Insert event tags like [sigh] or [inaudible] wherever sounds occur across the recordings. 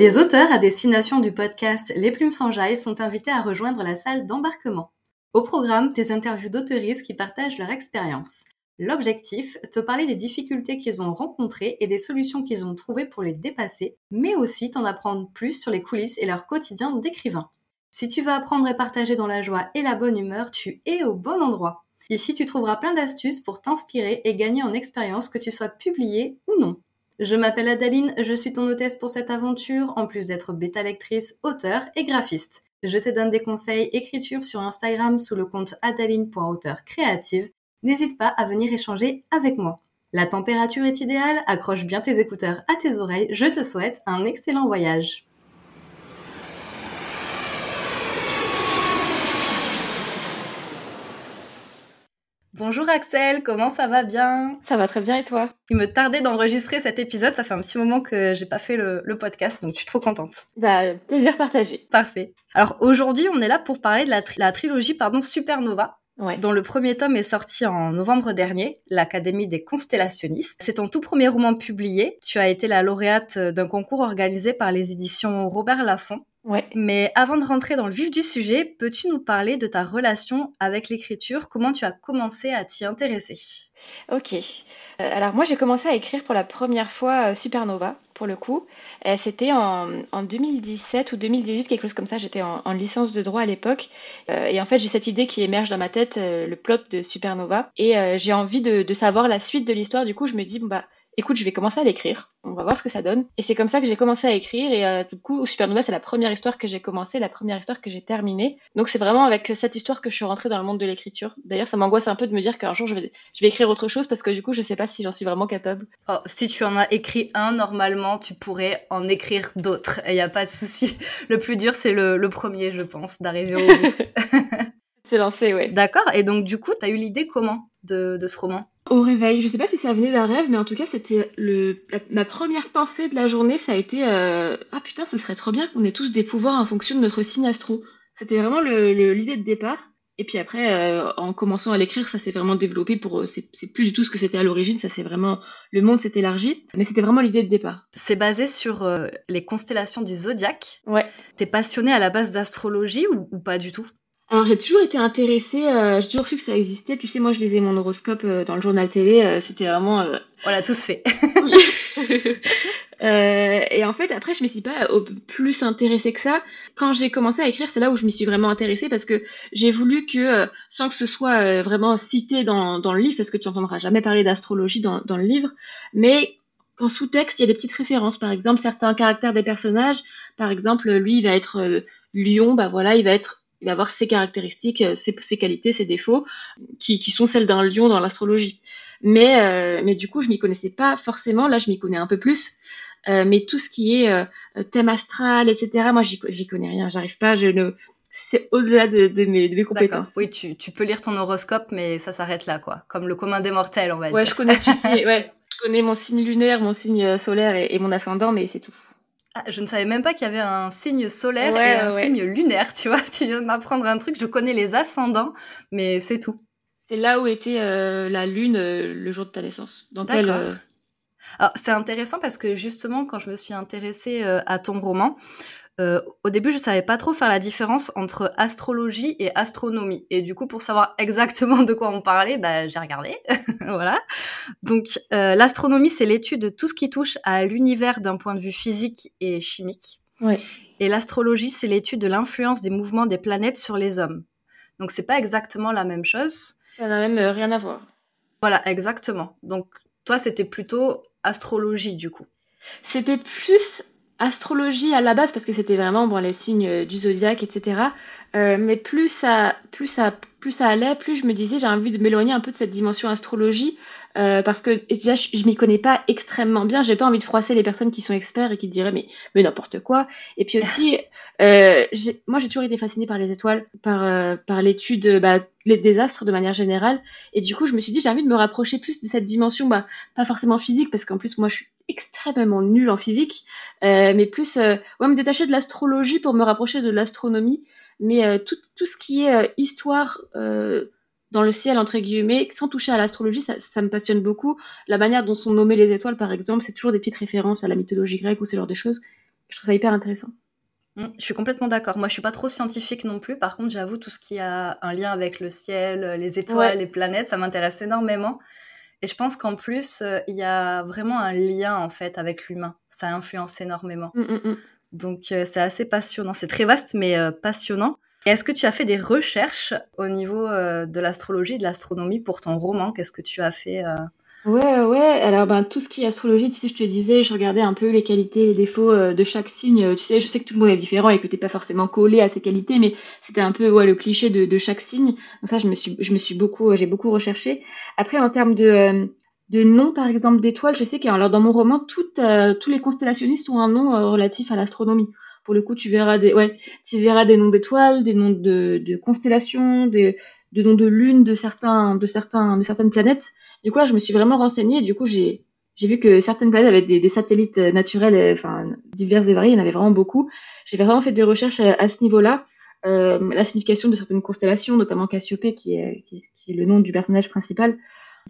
Les auteurs à destination du podcast Les Plumes sans Jaille sont invités à rejoindre la salle d'embarquement. Au programme, des interviews d'auteuristes qui partagent leur expérience. L'objectif, te parler des difficultés qu'ils ont rencontrées et des solutions qu'ils ont trouvées pour les dépasser, mais aussi t'en apprendre plus sur les coulisses et leur quotidien d'écrivain. Si tu veux apprendre et partager dans la joie et la bonne humeur, tu es au bon endroit. Ici, tu trouveras plein d'astuces pour t'inspirer et gagner en expérience que tu sois publié ou non. Je m'appelle Adaline, je suis ton hôtesse pour cette aventure, en plus d'être bêta lectrice, auteur et graphiste. Je te donne des conseils écriture sur Instagram sous le compte adaline.auteur créative. N'hésite pas à venir échanger avec moi. La température est idéale, accroche bien tes écouteurs à tes oreilles, je te souhaite un excellent voyage. Bonjour Axel, comment ça va bien? Ça va très bien et toi? Il me tardait d'enregistrer cet épisode, ça fait un petit moment que j'ai pas fait le, podcast, donc je suis trop contente. Bah, plaisir partagé. Parfait. Alors aujourd'hui, on est là pour parler de la, trilogie pardon, Supernova. dont le premier tome est sorti en novembre dernier, l'Académie des constellationnistes. C'est ton tout premier roman publié. Tu as été la lauréate d'un concours organisé par les éditions Robert Laffont. Ouais. Mais avant de rentrer dans le vif du sujet, peux-tu nous parler de ta relation avec l'écriture? Comment tu as commencé à t'y intéresser? Ok. Euh, alors moi j'ai commencé à écrire pour la première fois euh, Supernova, pour le coup. Euh, c'était en, 2017 ou 2018, quelque chose comme ça. J'étais en, licence de droit à l'époque. et en fait j'ai cette idée qui émerge dans ma tête, le plot de Supernova. Et j'ai envie de, de, savoir la suite de l'histoire. Du coup je me dis, bon bah écoute, je vais commencer à l'écrire, on va voir ce que ça donne. Et c'est comme ça que j'ai commencé à écrire, et euh, du coup, Supernova, c'est la première histoire que j'ai commencé, la première histoire que j'ai terminée. Donc c'est vraiment avec cette histoire que je suis rentrée dans le monde de l'écriture. D'ailleurs, ça m'angoisse un peu de me dire qu'un jour, je vais, je vais écrire autre chose, parce que du coup, je sais pas si j'en suis vraiment capable. Oh, si tu en as écrit un, normalement, tu pourrais en écrire d'autres, il n'y a pas de souci. [laughs] Le plus dur, c'est le, le premier, je pense, d'arriver au bout. [laughs] c'est lancé, ouais. D'accord, et donc du coup, tu as eu l'idée comment de, de ce roman? Au réveil. Je sais pas si ça venait d'un rêve, mais en tout cas, c'était le ma première pensée de la journée, ça a été euh, ah putain, ce serait trop bien qu'on ait tous des pouvoirs en fonction de notre signe astro. C'était vraiment l'idée de départ. Et puis après, euh, en commençant à l'écrire, ça s'est vraiment développé pour. Euh, c'est plus du tout ce que c'était à l'origine. Ça c'est vraiment le monde s'est élargi, mais c'était vraiment l'idée de départ. C'est basé sur les constellations du zodiaque. Ouais. T'es passionné à la base d'astrologie ou pas du tout? Alors j'ai toujours été intéressée, euh, j'ai toujours su que ça existait. Tu sais, moi je lisais mon horoscope euh, dans le journal télé, euh, c'était vraiment. On l'a tous fait. [laughs] et en fait, après, je me suis pas plus intéressée que ça. Quand j'ai commencé à écrire, c'est là où je m'y suis vraiment intéressée parce que j'ai voulu que, sans que ce soit vraiment cité dans, dans le livre, parce que tu n'entendras jamais parler d'astrologie dans, dans le livre, mais qu'en sous-texte, il y a des petites références. Par exemple, certains caractères des personnages. Par exemple, lui, il va être lion, bah voilà, il va être il va avoir ses caractéristiques, euh, ses, ses qualités, ses défauts, qui, qui sont celles d'un lion dans l'astrologie. Mais, euh, mais du coup, je m'y connaissais pas forcément. Là, je m'y connais un peu plus. Euh, mais tout ce qui est euh, thème astral, etc., moi, j'y connais rien. J'arrive pas. Je ne. C'est au-delà de, de, mes, de mes compétences. Oui, tu, tu peux lire ton horoscope, mais ça s'arrête là, quoi. Comme le commun des mortels, on va dire. Ouais, je connais, tu sais, [laughs] ouais. Je connais mon signe lunaire, mon signe solaire et, et mon ascendant, mais c'est tout. Ah, je ne savais même pas qu'il y avait un signe solaire et un signe lunaire, tu vois. [laughs] Tu viens de m'apprendre un truc, je connais les ascendants, mais c'est tout. C'est là où était euh, la lune euh, le jour de ta naissance? D'accord. Euh, c'est intéressant parce que justement, quand je me suis intéressée à ton roman, euh, au début, je savais pas trop faire la différence entre astrologie et astronomie. Et du coup, pour savoir [laughs] exactement de quoi on parlait, bah, j'ai regardé. [laughs] voilà. Donc, euh, l'astronomie, c'est l'étude de tout ce qui touche à l'univers d'un point de vue physique et chimique. Et l'astrologie, c'est l'étude de l'influence des mouvements des planètes sur les hommes. Donc, c'est pas exactement la même chose. Ça n'a même euh, rien à voir. Voilà, exactement. Donc, toi, c'était plutôt astrologie, du coup. C'était plus astrologie à la base parce que c'était vraiment bon les signes euh, du zodiaque etc euh, mais plus ça plus ça plus ça allait plus je me disais j'ai envie de m'éloigner un peu de cette dimension astrologie euh, parce que déjà je, je m'y connais pas extrêmement bien j'ai pas envie de froisser les personnes qui sont experts et qui diraient mais mais n'importe quoi et puis aussi euh, moi j'ai toujours été fascinée par les étoiles par euh, par l'étude bah, les désastres de manière générale et du coup je me suis dit j'ai envie de me rapprocher plus de cette dimension bah pas forcément physique parce qu'en plus moi je suis extrêmement nulle en physique euh, mais plus ouais, me détacher de l'astrologie pour me rapprocher de l'astronomie. Mais euh, tout, tout, ce qui est histoire dans le ciel, entre guillemets, sans toucher à l'astrologie, ça, ça, me passionne beaucoup. La manière dont sont nommées les étoiles, par exemple, c'est toujours des petites références à la mythologie grecque ou ce genre de choses. je trouve ça hyper intéressant. Mmh, je suis complètement d'accord. Moi, je suis pas trop scientifique non plus. Par contre, j'avoue, tout ce qui a un lien avec le ciel, les étoiles, les planètes, ça m'intéresse énormément. Et je pense qu'en plus, euh, il y a vraiment un lien en fait avec l'humain. Ça influence énormément. Mmh, mmh, Donc, euh, c'est assez passionnant. C'est très vaste, mais euh, passionnant. Est-ce que tu as fait des recherches au niveau de l'astrologie, de l'astronomie pour ton roman? Qu'est-ce que tu as fait Ouais, ouais. Alors, ben, tout ce qui est astrologie, tu sais, je te disais, je regardais un peu les qualités, les défauts euh, de chaque signe. Tu sais, je sais que tout le monde est différent et que t'es pas forcément collé à ses qualités, mais c'était un peu le cliché de, chaque signe. Donc ça, je me suis, je me suis beaucoup, j'ai beaucoup recherché. Après, en termes de, euh, de noms, par exemple, d'étoiles, je sais que alors, dans mon roman, euh, tous les constellationnistes ont un nom relatif à l'astronomie. Pour le coup, tu verras des, ouais, tu verras des noms d'étoiles, des noms de, de constellations, des, des noms de lunes de certains, de certains, de certaines planètes. Du coup, là, je me suis vraiment renseignée. du coup, j'ai j'ai vu que certaines planètes avaient des, des satellites euh, naturels, euh, enfin divers et variés. Il y en avait vraiment beaucoup. J'ai vraiment fait des recherches à, ce niveau-là. Euh, la signification de certaines constellations, notamment Cassiopée, qui est, qui est le nom du personnage principal.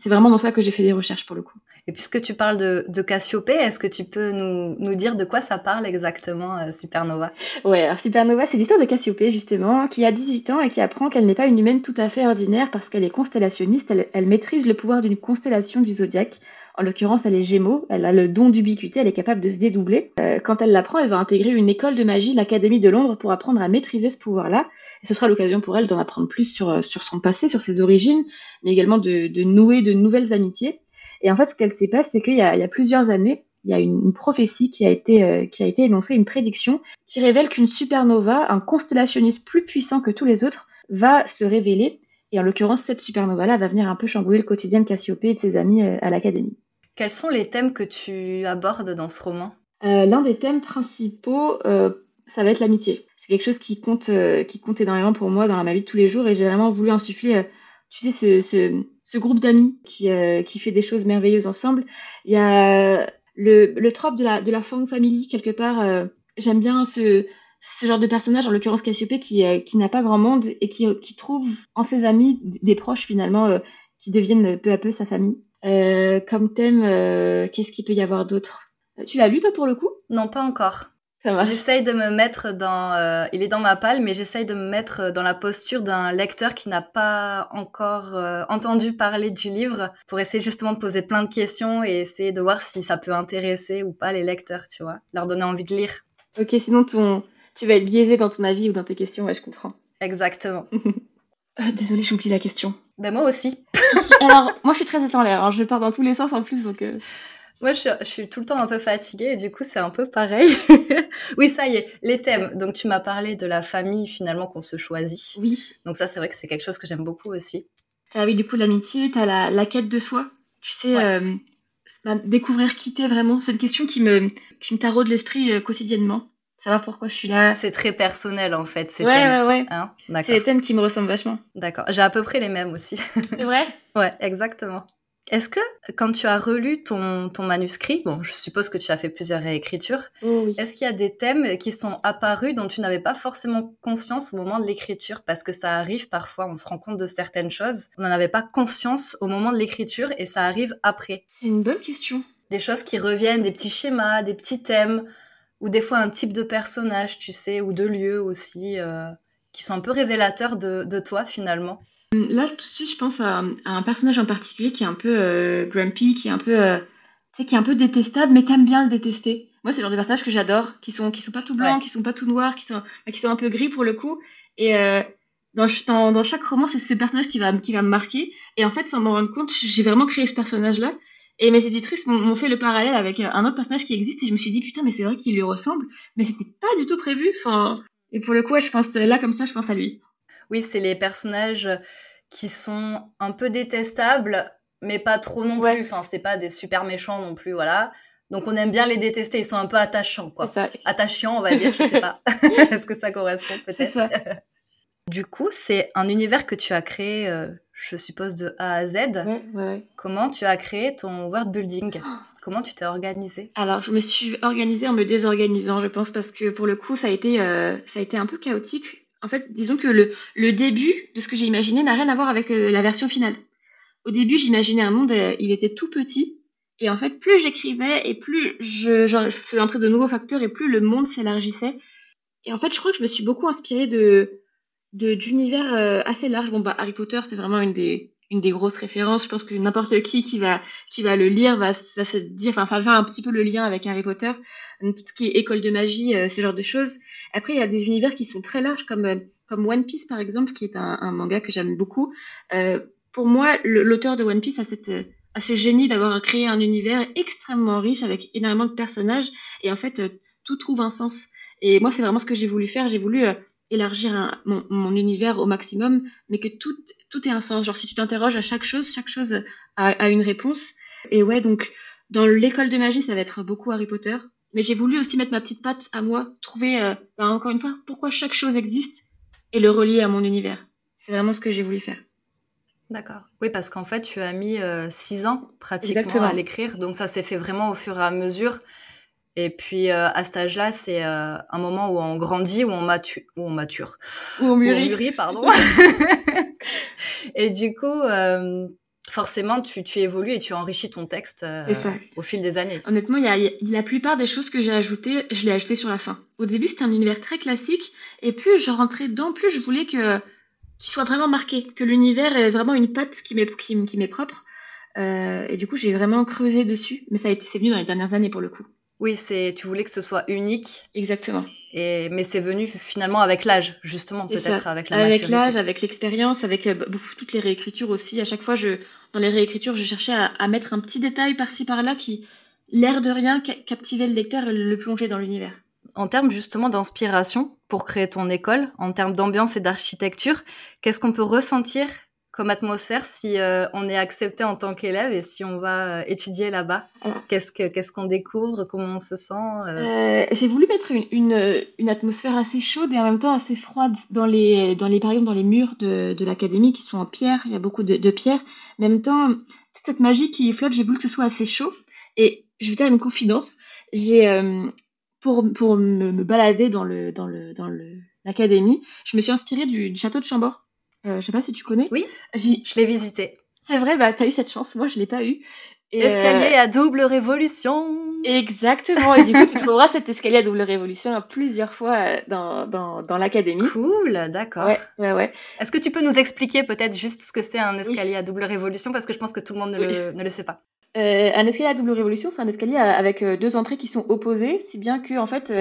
C'est vraiment dans ça que j'ai fait des recherches pour le coup. Et puisque tu parles de, de Cassiopée, est-ce que tu peux nous, nous, dire de quoi ça parle exactement, euh, Supernova? Ouais, alors Supernova, c'est l'histoire de Cassiopée, justement, qui a 18 ans et qui apprend qu'elle n'est pas une humaine tout à fait ordinaire parce qu'elle est constellationniste. Elle, elle maîtrise le pouvoir d'une constellation du zodiaque en l'occurrence, elle est Gémeaux, elle a le don d'ubiquité, elle est capable de se dédoubler. Euh, quand elle l'apprend, elle va intégrer une école de magie, l'Académie de Londres, pour apprendre à maîtriser ce pouvoir-là. Et ce sera l'occasion pour elle d'en apprendre plus sur, euh, sur son passé, sur ses origines, mais également de, de nouer de nouvelles amitiés. Et en fait, ce qu'elle sait pas, c'est qu'il y, a plusieurs années, il y a une, prophétie qui a été euh, qui a été énoncée, une prédiction qui révèle qu'une supernova, un constellationniste plus puissant que tous les autres, va se révéler. Et en l'occurrence, cette supernova-là va venir un peu chambouler le quotidien de Cassiopée et de ses amis à l'académie. Quels sont les thèmes que tu abordes dans ce roman? Euh, L'un des thèmes principaux, euh, ça va être l'amitié. C'est quelque chose qui compte, euh, qui compte énormément pour moi dans ma vie de tous les jours et j'ai vraiment voulu insuffler, tu sais, ce, groupe d'amis qui, qui fait des choses merveilleuses ensemble. Il y a le, le trope de la, de la family, quelque part. J'aime bien ce, ce genre de personnage, en l'occurrence Cassiopée, qui, qui n'a pas grand monde et qui, qui trouve en ses amis des proches finalement qui deviennent peu à peu sa famille. Euh, comme thème, euh, qu'est-ce qu'il peut y avoir d'autre? Tu l'as lu toi pour le coup? Non, pas encore. J'essaye de me mettre dans. Euh, il est dans ma palle, mais j'essaye de me mettre dans la posture d'un lecteur qui n'a pas encore entendu parler du livre pour essayer justement de poser plein de questions et essayer de voir si ça peut intéresser ou pas les lecteurs, tu vois. Leur donner envie de lire. Ok, sinon ton... tu vas être biaisé dans ton avis ou dans tes questions, ouais, je comprends. Exactement. [laughs] Désolée, j'ai oublié la question. Ben moi aussi. [laughs] Alors, moi je suis très en l'air, hein. je pars dans tous les sens en plus, donc... Euh. Moi, je suis, tout le temps un peu fatiguée et du coup, c'est un peu pareil. [laughs] oui, ça y est, les thèmes. Donc, tu m'as parlé de la famille finalement qu'on se choisit. Oui. Donc, ça, c'est vrai que c'est quelque chose que j'aime beaucoup aussi. Ah oui, du coup, l'amitié, t'as la, la quête de soi. Tu sais, euh, découvrir qui t'es vraiment. C'est une question qui me, qui me taraude l'esprit euh, quotidiennement savoir pourquoi je suis là? C'est très personnel en fait. Ces ouais, thèmes. ouais, ouais, hein? C'est des thèmes qui me ressemblent vachement. D'accord. J'ai à peu près les mêmes aussi. C'est vrai? [laughs] Ouais, exactement. Est-ce que quand tu as relu ton, ton, manuscrit, bon, je suppose que tu as fait plusieurs réécritures, oh oui. est-ce qu'il y a des thèmes qui sont apparus dont tu n'avais pas forcément conscience au moment de l'écriture? Parce que ça arrive parfois, on se rend compte de certaines choses, on n'en avait pas conscience au moment de l'écriture et ça arrive après. C'est une bonne question. Des choses qui reviennent, des petits schémas, des petits thèmes, ou des fois un type de personnage, tu sais, ou de lieu aussi, euh, qui sont un peu révélateurs de, toi finalement. Là, tout de suite, je pense à, un personnage en particulier qui est un peu euh, grumpy, qui est un peu, euh, qui est un peu détestable, mais t'aimes bien le détester. Moi, c'est le genre de personnages que j'adore, qui sont, qui sont pas tout blancs, qui sont pas tout noirs, qui sont, qui sont un peu gris pour le coup. Et dans, dans, dans, chaque roman, c'est ce personnage qui va, qui va me marquer. Et en fait, sans m'en rendre compte, j'ai vraiment créé ce personnage-là. Et mes éditrices m'ont fait le parallèle avec un autre personnage qui existe et je me suis dit putain mais c'est vrai qu'il lui ressemble, mais c'était pas du tout prévu. Enfin, et pour le coup, je pense là comme ça, je pense à lui. Oui, c'est les personnages qui sont un peu détestables, mais pas trop non plus. Enfin, c'est pas des super méchants non plus, voilà. Donc on aime bien les détester, ils sont un peu attachants, quoi. Attachants, on va dire, je sais pas. [laughs] Est-ce que ça correspond peut-être? Du coup, c'est un univers que tu as créé euh, je suppose, de A à Z. Comment tu as créé ton world building? Comment tu t'es organisée Alors, je me suis organisée en me désorganisant, je pense, parce que pour le coup, ça a été, euh, ça a été un peu chaotique. En fait, disons que le, le début de ce que j'ai imaginé n'a rien à voir avec euh, la version finale. Au début, j'imaginais un monde, il était tout petit, Et en fait, plus j'écrivais et plus je, je, faisais entrer de nouveaux facteurs et plus le monde s'élargissait. Et en fait, je crois que je me suis beaucoup inspirée de d'univers euh, assez large. Bon, bah, Harry Potter, c'est vraiment une des, une des grosses références. Je pense que n'importe qui qui va, qui va le lire va, se dire, enfin, faire un petit peu le lien avec Harry Potter, tout ce qui est école de magie, euh, ce genre de choses. Après, il y a des univers qui sont très larges, comme, euh, comme One Piece, par exemple, qui est un, un manga que j'aime beaucoup. pour moi, l'auteur de One Piece a cette à ce génie d'avoir créé un univers extrêmement riche avec énormément de personnages et en fait tout trouve un sens. Et moi c'est vraiment ce que j'ai voulu faire. J'ai voulu élargir mon, univers au maximum, mais que tout, tout ait un sens. Genre, si tu t'interroges à chaque chose, chaque chose a, une réponse. Et ouais, donc, dans l'école de magie, ça va être beaucoup Harry Potter. Mais j'ai voulu aussi mettre ma petite patte à moi, trouver, euh, bah, encore une fois, pourquoi chaque chose existe et le relier à mon univers. C'est vraiment ce que j'ai voulu faire. D'accord. Oui, parce qu'en fait, tu as mis euh, six ans pratiquement à l'écrire, donc ça s'est fait vraiment au fur et à mesure. Et puis euh, à cet âge-là, c'est euh, un moment où on grandit, où on, mature, où on mature, où on mûrit, pardon. [laughs] et du coup, euh, forcément, tu, tu, évolues et tu enrichis ton texte au fil des années. Honnêtement, il y a, la plupart des choses que j'ai ajoutées, je l'ai ajoutées sur la fin. Au début, c'était un univers très classique, et plus je rentrais dedans, plus je voulais que qu'il soit vraiment marqué, que l'univers ait vraiment une patte qui m'est qui, qui m'est propre. et du coup, j'ai vraiment creusé dessus, mais ça a été c'est venu dans les dernières années pour le coup. Oui, c'est tu voulais que ce soit unique. Exactement. Et mais c'est venu finalement avec l'âge, justement, peut-être avec la Avec l'âge, avec l'expérience, avec euh, toutes les réécritures aussi. À chaque fois, je dans les réécritures, je cherchais à, mettre un petit détail par-ci par-là qui, l'air de rien, captivait le lecteur et le plongeait dans l'univers. En termes justement d'inspiration pour créer ton école, en termes d'ambiance et d'architecture, qu'est-ce qu'on peut ressentir comme atmosphère si euh, on est accepté en tant qu'élève et si on va euh, étudier là-bas Qu'est-ce que qu'est-ce qu'on découvre Comment on se sent euh? J'ai voulu mettre une, une, atmosphère assez chaude et en même temps assez froide dans les dans les par exemple dans les murs de, de l'académie qui sont en pierre. Il y a beaucoup de, de pierre. Mais en même temps, toute cette magie qui flotte, j'ai voulu que ce soit assez chaud. Et je vais te dire une confidence. J'ai pour pour me, me, balader dans le dans le dans le l'académie, je me suis inspirée du, du château de Chambord je sais pas si tu connais. Oui, je l'ai visité. C'est vrai, bah t'as eu cette chance, moi je l'ai pas eu. escalier euh, à double révolution. Exactement, et du coup tu trouveras cet escalier à double révolution plusieurs fois euh, dans, dans, dans l'académie. Cool, d'accord. Ouais, ouais, ouais. Est-ce que tu peux nous expliquer peut-être juste ce que c'est un escalier à double révolution? Parce que je pense que tout le monde ne, le, ne le, sait pas. Euh, un escalier à double révolution, c'est un escalier avec deux entrées qui sont opposées, si bien que en fait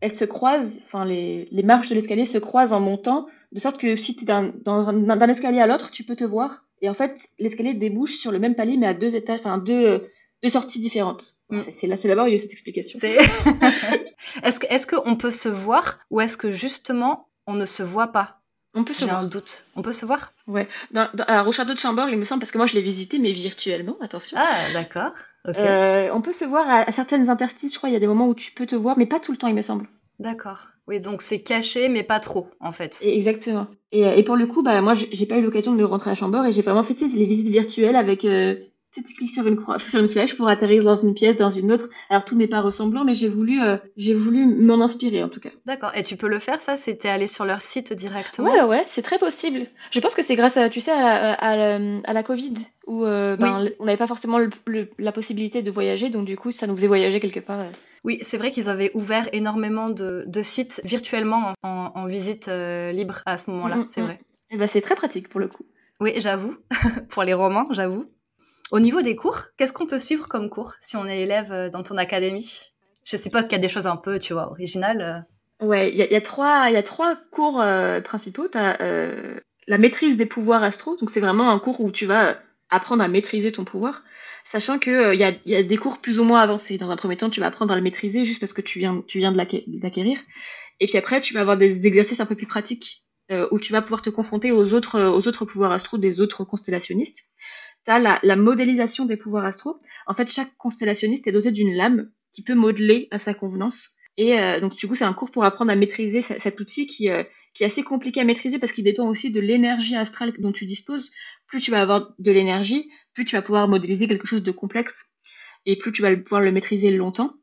elles se croisent, enfin les, les marches de l'escalier se croisent en montant, de sorte que si tu es d'un escalier à l'autre, tu peux te voir. Et en fait, l'escalier débouche sur le même palier, mais à deux étages, enfin deux, deux sorties différentes. Mm. C'est là, c'est d'abord cette explication. [laughs] est-ce est-ce qu'on peut se voir ou est-ce que justement on ne se voit pas? On peut se J'ai un doute. On peut se voir? Ouais. Dans, alors, au château de Chambord, il me semble, parce que moi je l'ai visité, mais virtuellement, attention. Ah, d'accord. Euh, on peut se voir à, certaines interstices, je crois, il y a des moments où tu peux te voir, mais pas tout le temps, il me semble. D'accord. Oui, donc c'est caché, mais pas trop, en fait. Exactement. Et, et pour le coup, bah, moi, j'ai pas eu l'occasion de me rentrer à Chambord et j'ai vraiment fait les visites virtuelles avec euh, tu cliques sur une, sur une flèche pour atterrir dans une pièce, dans une autre. Alors tout n'est pas ressemblant, mais j'ai voulu, euh, j'ai voulu m'en inspirer en tout cas. D'accord. Et tu peux le faire ça? C'était aller sur leur site directement? Ouais, ouais, c'est très possible. Je pense que c'est grâce à, tu sais, à, à, la Covid où euh, ben, on n'avait pas forcément la possibilité de voyager, donc du coup, ça nous faisait voyager quelque part. Euh. Oui, c'est vrai qu'ils avaient ouvert énormément de, de sites virtuellement en, en visite libre à ce moment-là, mm, c'est mm. vrai. Et ben, c'est très pratique pour le coup. Oui, j'avoue. [laughs] pour les romans, j'avoue. Au niveau des cours, qu'est-ce qu'on peut suivre comme cours si on est élève euh, dans ton académie? Je suppose qu'il y a des choses un peu, tu vois, originales. Euh. Ouais, il y, a trois, y a trois cours euh, principaux. La maîtrise des pouvoirs astro, donc c'est vraiment un cours où tu vas apprendre à maîtriser ton pouvoir, sachant qu'il y, a, des cours plus ou moins avancés. Dans un premier temps, tu vas apprendre à le maîtriser juste parce que tu viens, tu viens de l'acquérir. Et puis après, tu vas avoir des exercices un peu plus pratiques où tu vas pouvoir te confronter aux autres, aux autres pouvoirs astro des autres constellationnistes tu as la, modélisation des pouvoirs astro. En fait, chaque constellationniste est doté d'une lame qui peut modeler à sa convenance. Et euh, donc, du coup, c'est un cours pour apprendre à maîtriser cet outil qui, euh, qui est assez compliqué à maîtriser parce qu'il dépend aussi de l'énergie astrale dont tu disposes. Plus tu vas avoir de l'énergie, plus tu vas pouvoir modéliser quelque chose de complexe et plus tu vas pouvoir le maîtriser longtemps.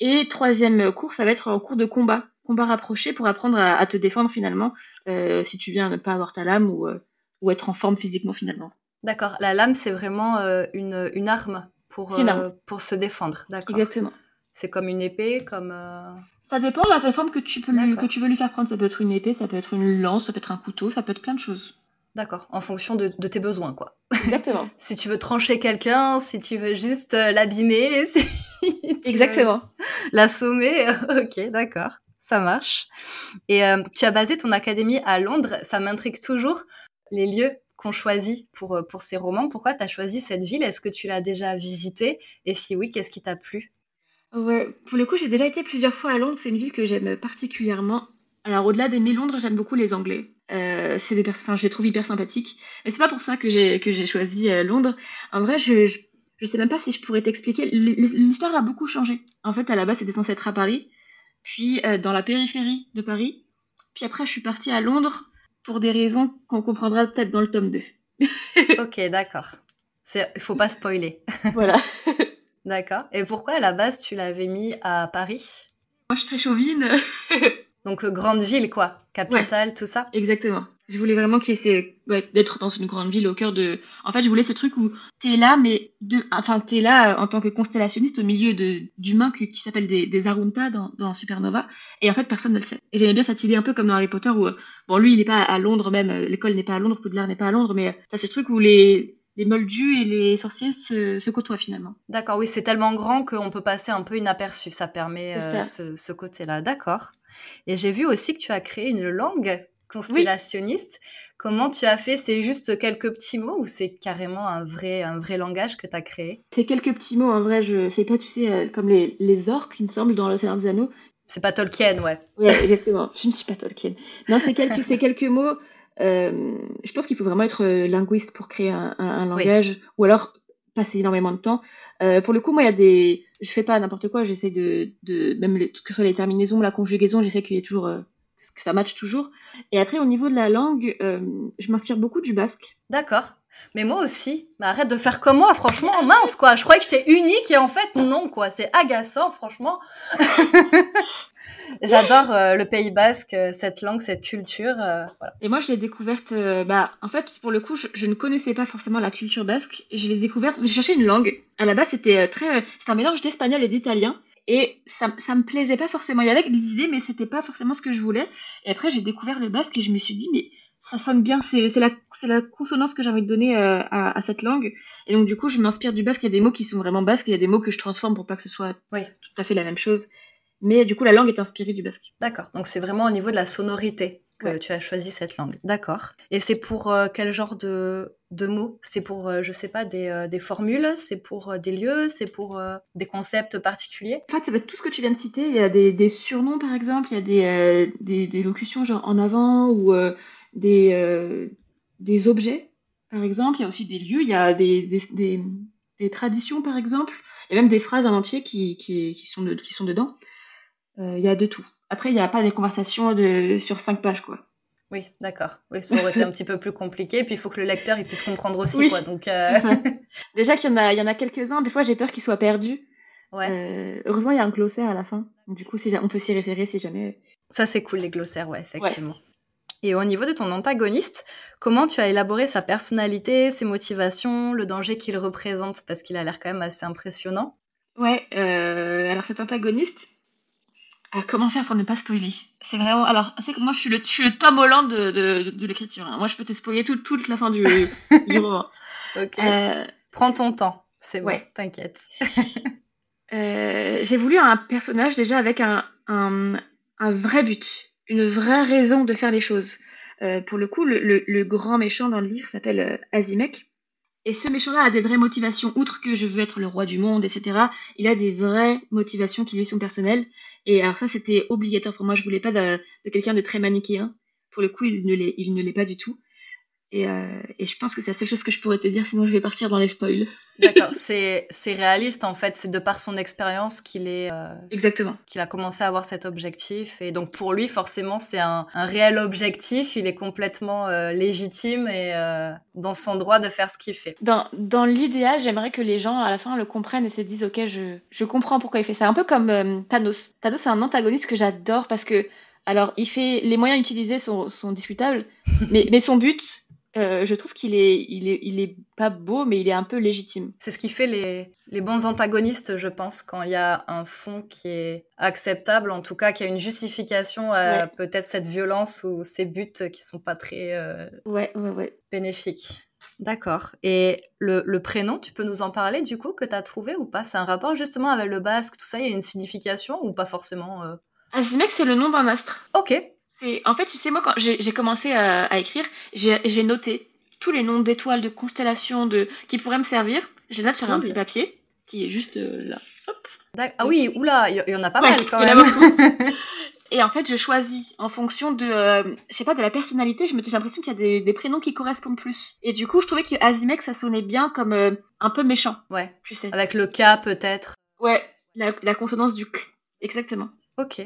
Et troisième cours, ça va être un cours de combat, combat rapproché pour apprendre à, te défendre finalement euh, si tu viens ne pas avoir ta lame ou être en forme physiquement finalement. D'accord. La lame, c'est vraiment euh, une, une, arme pour, C'est une arme. euh, pour se défendre. D'accord. Exactement. C'est comme une épée, comme. euh, Ça dépend de la forme que tu, peux lui- que tu veux lui faire prendre. Ça peut être une épée, ça peut être une lance, ça peut être un couteau, ça peut être plein de choses. D'accord. En fonction de, de tes besoins, quoi. Exactement. [laughs] Si tu veux trancher quelqu'un, si tu veux juste euh, l'abîmer, [laughs] si Exactement. l'assommer, [laughs] ok, d'accord. Ça marche. Et euh, tu as basé ton académie à Londres. Ça m'intrigue toujours. Les lieux qu'on choisit pour, euh, pour ces romans. Pourquoi tu as choisi cette ville? Est-ce que tu l'as déjà visitée? Et si oui, qu'est-ce qui t'a plu? Ouais, pour le coup, j'ai déjà été plusieurs fois à Londres. C'est une ville que j'aime particulièrement. Alors, au-delà d'aimer Londres, j'aime beaucoup les Anglais. Euh, c'est des pers- enfin, je les trouve hyper sympathiques. Mais c'est pas pour ça que j'ai que j'ai choisi euh, Londres. En vrai, je, je je sais même pas si je pourrais t'expliquer. L'histoire a beaucoup changé. En fait, à la base, c'était censé être à Paris, puis dans la périphérie de Paris. Puis après, je suis partie à Londres pour des raisons qu'on comprendra peut-être dans le tome 2. [laughs] Ok, d'accord. Il faut pas spoiler. [laughs] voilà. D'accord. Et pourquoi à la base tu l'avais mis à Paris? Moi, je suis très chauvine. [laughs] Donc euh, grande ville, quoi. Capitale, tout ça Exactement. Je voulais vraiment qu'il ouais, d'être dans une grande ville au cœur de. En fait, je voulais ce truc où t'es là, mais de, enfin, t'es là euh, en tant que constellationniste au milieu de d'humains qui, qui s'appellent des, des Arunta dans, dans Supernova, et en fait, personne ne le sait. Et j'aimais bien cette idée un peu comme dans Harry Potter où, euh, bon, lui, il n'est pas à Londres même, l'école n'est pas à Londres, Poudlard n'est pas à Londres, mais t'as ce truc où les les moldus et les sorciers se, se côtoient finalement. D'accord, oui, c'est tellement grand qu'on peut passer un peu inaperçu. Ça permet euh, ce côté-là. D'accord. Et j'ai vu aussi que tu as créé une langue constellationniste. Comment tu as fait? C'est juste quelques petits mots ou c'est carrément un vrai, un vrai langage que tu as créé? C'est quelques petits mots, en vrai, je sais pas, tu sais, euh, comme les, les orques, il me semble, dans le Seigneur des Anneaux. C'est pas Tolkien, ouais. Oui, exactement. Je ne suis pas Tolkien. Non, c'est quelques, c'est quelques mots. Euh, je pense qu'il faut vraiment être euh, linguiste pour créer un, un- un Oui. langage, ou alors passer énormément de temps. Euh, pour le coup, moi, il y a des, je fais pas n'importe quoi. J'essaie de, de, même les- que ce soit les terminaisons, la conjugaison, j'essaie qu'il y ait toujours, euh, que ça matche toujours. Et après, au niveau de la langue, euh, je m'inspire beaucoup du basque. D'accord. Mais moi aussi. Mais arrête de faire comme moi, franchement, mince, quoi. Je croyais que j'étais unique et en fait, non, quoi. C'est agaçant, franchement. [laughs] J'adore euh, le Pays Basque, euh, cette langue, cette culture. euh, voilà. Et moi, je l'ai découverte, euh, bah, en fait, pour le coup, je, je ne connaissais pas forcément la culture basque. Je l'ai découverte, je cherchais une langue. À la base, c'était très, c'était un mélange d'espagnol et d'italien. Et ça, ça me plaisait pas forcément. Il y avait des idées, mais c'était pas forcément ce que je voulais. Et après, j'ai découvert le basque et je me suis dit, mais ça sonne bien. C'est, la, c'est la consonance que j'ai envie de donner euh, à, à cette langue. Et donc, du coup, je m'inspire du basque. Il y a des mots qui sont vraiment basques. Il y a des mots que je transforme pour pas que ce soit Oui. tout à fait la même chose. Mais du coup, la langue est inspirée du basque. D'accord. Donc c'est vraiment au niveau de la sonorité que Ouais. tu as choisi cette langue. D'accord. Et c'est pour euh, quel genre de, de mots? C'est pour, euh, je sais pas, des, euh, des formules? C'est pour euh, des lieux? C'est pour euh, des concepts particuliers? En fait, ça va être tout ce que tu viens de citer. Il y a des, des surnoms, par exemple. Il y a des, euh, des, des locutions genre en avant ou euh, des, euh, des objets, par exemple. Il y a aussi des lieux. Il y a des, des, des, des traditions, par exemple. Il y a même des phrases en entier qui, qui, qui, sont, de- qui sont dedans. Euh, il y a de tout. Après, il n'y a pas des conversations de, sur cinq pages, quoi. Oui, d'accord. Oui, ça aurait été un petit peu plus compliqué. Puis il faut que le lecteur il puisse comprendre aussi, Oui, quoi. Donc euh. [laughs] Déjà qu'il y en a, il y en a quelques-uns. Des fois, j'ai peur qu'ils soient perdus. ouais, Euh, heureusement, il y a un glossaire à la fin. Du coup, si, on peut s'y référer si jamais. ça c'est cool les glossaires, ouais, effectivement. Et au niveau de ton antagoniste, comment tu as élaboré sa personnalité, ses motivations, le danger qu'il représente? Parce qu'il a l'air quand même assez impressionnant. Ouais, euh, alors cet antagoniste, ah, comment faire pour ne pas spoiler? C'est vraiment. Alors, c'est que moi, je suis le, je suis le Tom Holland de, de, de l'écriture. hein. Moi, je peux te spoiler tout- toute la fin du, [laughs] du roman. Ok. Euh, Prends ton temps, c'est bon, ouais. t'inquiète. [laughs] [laughs] euh, J'ai voulu un personnage déjà avec un, un, un vrai but, une vraie raison de faire les choses. Euh, pour le coup, le, le, le grand méchant dans le livre s'appelle euh, Azimek. Et ce méchant-là a des vraies motivations, outre que je veux être le roi du monde, etc. Il a des vraies motivations qui lui sont personnelles. Et alors ça, c'était obligatoire pour moi. Je voulais pas de, quelqu'un de très manichéen. Pour le coup, il ne l'est, il ne l'est pas du tout. Et, euh, et je pense que c'est la seule chose que je pourrais te dire, sinon je vais partir dans les spoils. [laughs] D'accord, c'est c'est réaliste en fait, c'est de par son expérience qu'il est euh, Exactement. qu'il a commencé à avoir cet objectif et donc pour lui forcément c'est un, un réel objectif, il est complètement euh, légitime et euh, dans son droit de faire ce qu'il fait. Dans, dans l'idéal, j'aimerais que les gens à la fin le comprennent et se disent ok, je, je comprends pourquoi il fait ça. Un peu comme euh, Thanos. Thanos c'est un antagoniste que j'adore parce que alors il fait les moyens utilisés sont, sont discutables, [laughs] mais, mais son but euh, je trouve qu'il est, il est, il est pas beau, mais il est un peu légitime. C'est ce qui fait les, les bons antagonistes, je pense, quand il y a un fond qui est acceptable, en tout cas, qui a une justification à peut-être cette violence ou ces buts qui sont pas très euh, ouais, ouais, ouais. bénéfiques. D'accord. Et le, le, prénom, tu peux nous en parler du coup que tu as trouvé ou pas? C'est un rapport justement avec le basque, tout ça, il y a une signification ou pas forcément euh? Azimek, c'est le nom d'un astre. Ok. C'est en fait, tu sais, moi quand j'ai commencé à, à écrire, j'ai noté tous les noms d'étoiles, de constellations, de qui pourraient me servir. Je les note sur un petit papier qui est juste euh, là. Hop. Ah oui, oula, il y, en a pas mal quand même. [laughs] Et en fait, je choisis en fonction de, euh, je sais pas, de la personnalité. Je me, j'ai l'impression qu'il y a des, des, prénoms qui correspondent plus. Et du coup, je trouvais que Azimek, ça sonnait bien comme euh, un peu méchant. Ouais. Tu sais. Avec le K peut-être. Ouais, la, la consonance du K. Exactement. Ok.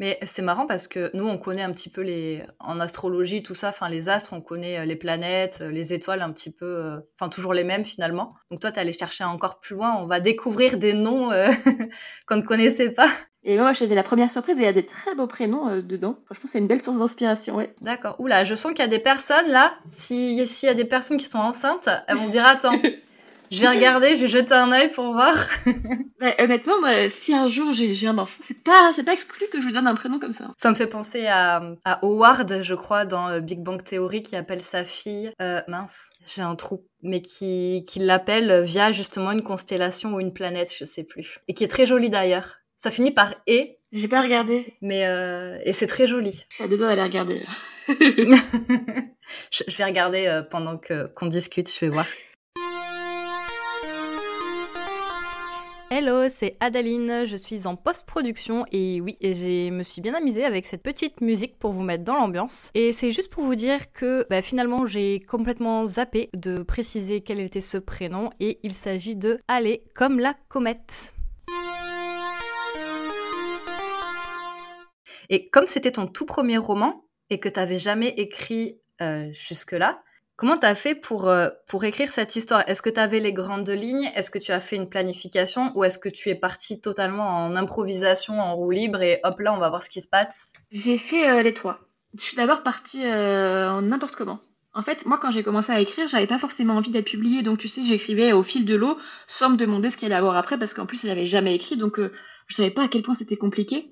Mais c'est marrant parce que nous, on connaît un petit peu les en astrologie, tout ça, enfin les astres, on connaît euh, les planètes, les étoiles un petit peu, enfin toujours les mêmes finalement. Donc toi, tu allé chercher encore plus loin, on va découvrir des noms [laughs] qu'on ne connaissait pas. Et moi, je faisais la première surprise et il y a des très beaux prénoms euh, dedans. Franchement, c'est une belle source d'inspiration, ouais. D'accord. Oula, je sens qu'il y a des personnes là, s'il y a des personnes qui sont enceintes, elles vont se dire attends, [laughs] je vais regarder, je vais jeter un œil pour voir. [laughs] bah, honnêtement, moi, si un jour j'ai un enfant, c'est pas, pas exclu que je lui donne un prénom comme ça. Ça me fait penser à, à Howard, je crois, dans euh, Big Bang Theory, qui appelle sa fille, euh, mince, j'ai un trou, mais qui, qui l'appelle via justement une constellation ou une planète, je sais plus. Et qui est très jolie d'ailleurs. Ça finit par et. J'ai pas regardé. Mais euh, et c'est très joli. Je suis à deux doigts d'aller regarder. [laughs] [laughs] je, vais regarder euh, pendant que qu'on discute. Je vais voir. Hello, c'est Adaline, je suis en post-production et oui, je me suis bien amusée avec cette petite musique pour vous mettre dans l'ambiance. Et c'est juste pour vous dire que bah, finalement j'ai complètement zappé de préciser quel était ce prénom et il s'agit de Aller comme la comète. Et comme c'était ton tout premier roman et que tu n'avais jamais écrit euh, jusque-là, comment tu as fait pour, euh, pour écrire cette histoire? Est-ce que tu les grandes lignes? Est-ce que tu as fait une planification? Ou est-ce que tu es parti totalement en improvisation, en roue libre et hop là, on va voir ce qui se passe? J'ai fait euh, les trois. Je suis d'abord partie en n'importe comment. En fait, moi, quand j'ai commencé à écrire, j'avais pas forcément envie d'être publiée, donc tu sais, j'écrivais au fil de l'eau, sans me demander ce qu'il allait avoir après, parce qu'en plus, j'avais jamais écrit, donc je savais pas à quel point c'était compliqué.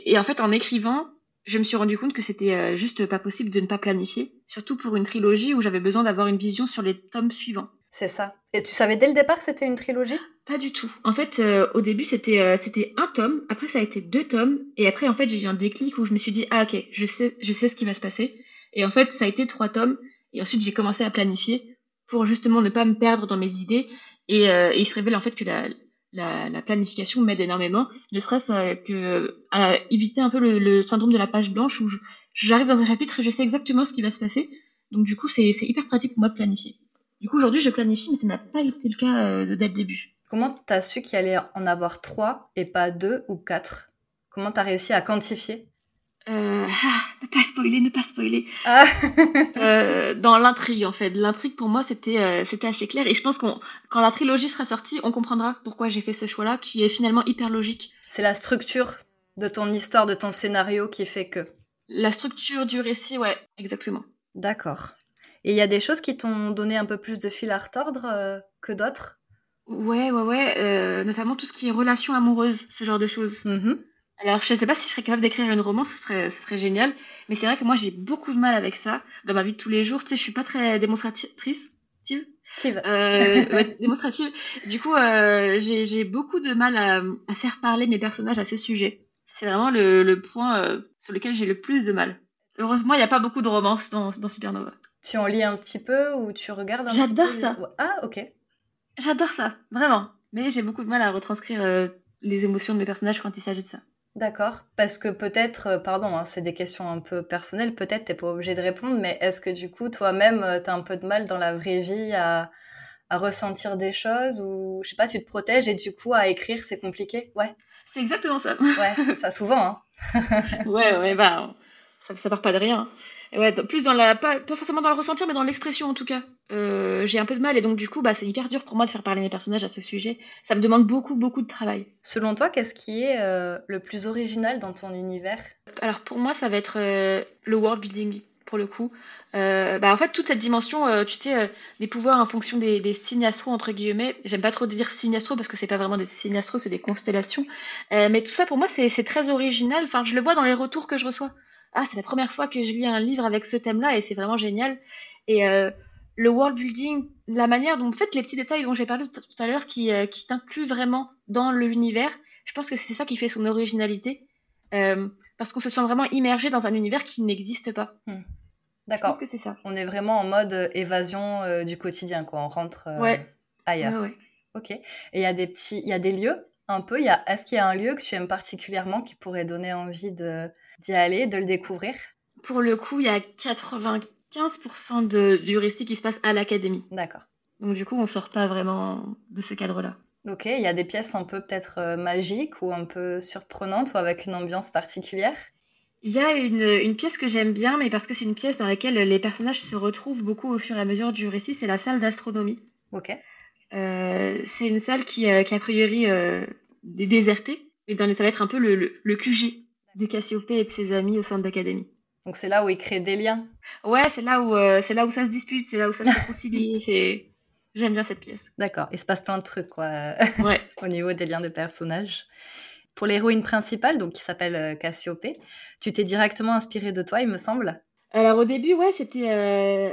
Et en fait, en écrivant, je me suis rendu compte que c'était euh, juste pas possible de ne pas planifier, surtout pour une trilogie où j'avais besoin d'avoir une vision sur les tomes suivants. C'est ça. Et tu savais dès le départ que c'était une trilogie? Pas du tout. En fait, euh, au début, c'était euh, c'était un tome, après ça a été deux tomes, et après, en fait, j'ai eu un déclic où je me suis dit, ah ok, je sais, je sais ce qui va se passer. Et en fait, ça a été trois tomes, et ensuite j'ai commencé à planifier pour justement ne pas me perdre dans mes idées. Et, et il se révèle en fait que la, la, planification m'aide énormément, ne serait-ce euh, que à éviter un peu le, syndrome de la page blanche où j'arrive dans un chapitre et je sais exactement ce qui va se passer. Donc du coup, c'est hyper pratique pour moi de planifier. Du coup, aujourd'hui, je planifie, mais ça n'a pas été le cas euh, dès le début. Comment t'as su qu'il allait en avoir trois et pas deux ou quatre? Comment t'as réussi à quantifier? Euh, ah, ne pas spoiler, ne pas spoiler. Ah. euh, dans l'intrigue, en fait. L'intrigue, pour moi, c'était euh, c'était assez clair. Et je pense qu'on quand la trilogie sera sortie, on comprendra pourquoi j'ai fait ce choix-là, qui est finalement hyper logique. C'est la structure de ton histoire, de ton scénario qui fait que... La structure du récit, ouais, exactement. D'accord. Et il y a des choses qui t'ont donné un peu plus de fil à retordre que d'autres? Ouais, ouais, ouais. Notamment tout ce qui est relations amoureuses, ce genre de choses. Mm-hmm. Alors, je ne sais pas si je serais capable d'écrire une romance, ce serait, ce serait génial. Mais c'est vrai que moi, j'ai beaucoup de mal avec ça dans ma vie de tous les jours. Tu sais, je suis pas très démonstratrice. Euh, [laughs] démonstrative. Du coup, euh, j'ai beaucoup de mal à, à, faire parler mes personnages à ce sujet. C'est vraiment le, le point euh, sur lequel j'ai le plus de mal. Heureusement, il n'y a pas beaucoup de romances dans, dans, Supernova. Tu en lis un petit peu ou tu regardes un petit peu J'adore ça. Ah, ok. J'adore ça, vraiment. Mais j'ai beaucoup de mal à retranscrire euh, les émotions de mes personnages quand il s'agit de ça. D'accord. Parce que peut-être, euh, pardon, hein, c'est des questions un peu personnelles, peut-être t'es pas obligé de répondre, mais est-ce que du coup, toi-même, euh, tu as un peu de mal dans la vraie vie à, à ressentir des choses ou, je sais pas, tu te protèges et du coup, à écrire, c'est compliqué? Ouais. C'est exactement ça. ouais, c'est ça, souvent. Hein. [laughs] ouais, ouais, bah, ça, ça part pas de rien. Ouais, plus dans la, pas, pas forcément dans le ressentir, mais dans l'expression en tout cas. Euh, j'ai un peu de mal et donc du coup, bah, c'est hyper dur pour moi de faire parler mes personnages à ce sujet. Ça me demande beaucoup, beaucoup de travail. Selon toi, qu'est-ce qui est euh, le plus original dans ton univers? Alors pour moi, ça va être euh, le world building. pour le coup. Euh, bah, en fait, toute cette dimension, euh, tu sais, euh, des pouvoirs en fonction des, des signes astro, entre guillemets. J'aime pas trop dire signes astro parce que c'est pas vraiment des signes astro, c'est des constellations. mais tout ça, pour moi, c'est très original. Enfin, je le vois dans les retours que je reçois. Ah, c'est la première fois que je lis un livre avec ce thème-là et c'est vraiment génial. Et le world building, la manière dont, en fait, les petits détails dont j'ai parlé tout à l'heure qui, qui t'incluent vraiment dans l'univers, je pense que c'est ça qui fait son originalité. Euh, parce qu'on se sent vraiment immergé dans un univers qui n'existe pas. Hmm. D'accord. Je pense que c'est ça. On est vraiment en mode euh, évasion euh, du quotidien, quoi. On rentre ailleurs. Ouais, Ok. Et il y a des petits, il y a des lieux un peu? Y a... Est-ce qu'il y a un lieu que tu aimes particulièrement qui pourrait donner envie de d'y aller, de le découvrir? Pour le coup, il y a 95% de... du récit qui se passe à l'académie. D'accord. Donc du coup, on sort pas vraiment de ce cadre-là. Ok, il y a des pièces un peu peut-être euh, magiques ou un peu surprenantes ou avec une ambiance particulière? Il y a une, pièce que j'aime bien, mais parce que c'est une pièce dans laquelle les personnages se retrouvent beaucoup au fur et à mesure du récit, c'est la salle d'astronomie. Ok. Euh, c'est une salle qui, euh, qui a priori est désertée, et dans les, ça va être un peu le, le, QG de Cassiopée et de ses amis au centre d'académie. Donc c'est là où il crée des liens. Ouais, c'est là où c'est là où ça se dispute, c'est là où ça se [laughs] réconcilie, c'est J'aime bien cette pièce. D'accord. Il se passe plein de trucs, quoi. Ouais. [laughs] au niveau des liens de personnages. Pour l'héroïne principale, donc qui s'appelle euh, Cassiopée, tu t'es directement inspirée de toi, il me semble. Alors au début, ouais, c'était. Euh,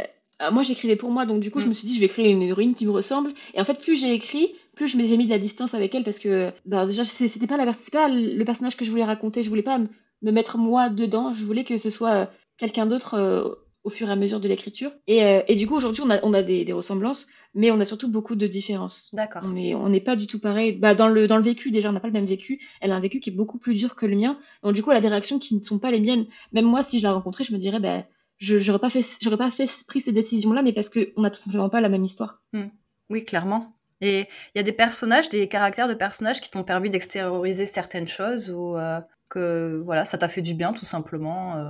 moi, j'écrivais pour moi, donc du coup, je mm. me suis dit, je vais créer une héroïne qui me ressemble. Et en fait, plus j'ai écrit, plus je j'ai mis de la distance avec elle parce que, bah, déjà, c'était pas, la... pas le personnage que je voulais raconter. Je voulais pas me mettre moi dedans. Je voulais que ce soit euh, quelqu'un d'autre au fur et à mesure de l'écriture. Et, euh, et, du coup, aujourd'hui, on a, on a des, des, ressemblances, mais on a surtout beaucoup de différences. D'accord. Mais on n'est pas du tout pareil. Bah, dans, le, dans le vécu, déjà, on n'a pas le même vécu. Elle a un vécu qui est beaucoup plus dur que le mien. Donc, du coup, elle a des réactions qui ne sont pas les miennes. Même moi, si je la rencontrais, je me dirais, bah, je j'aurais pas fait j'aurais pas fait pris ces décisions là mais parce que on n'a tout simplement pas la même histoire hmm. oui clairement et il y a des personnages des caractères de personnages qui t'ont permis d'extérioriser certaines choses ou euh, que voilà ça t'a fait du bien tout simplement euh?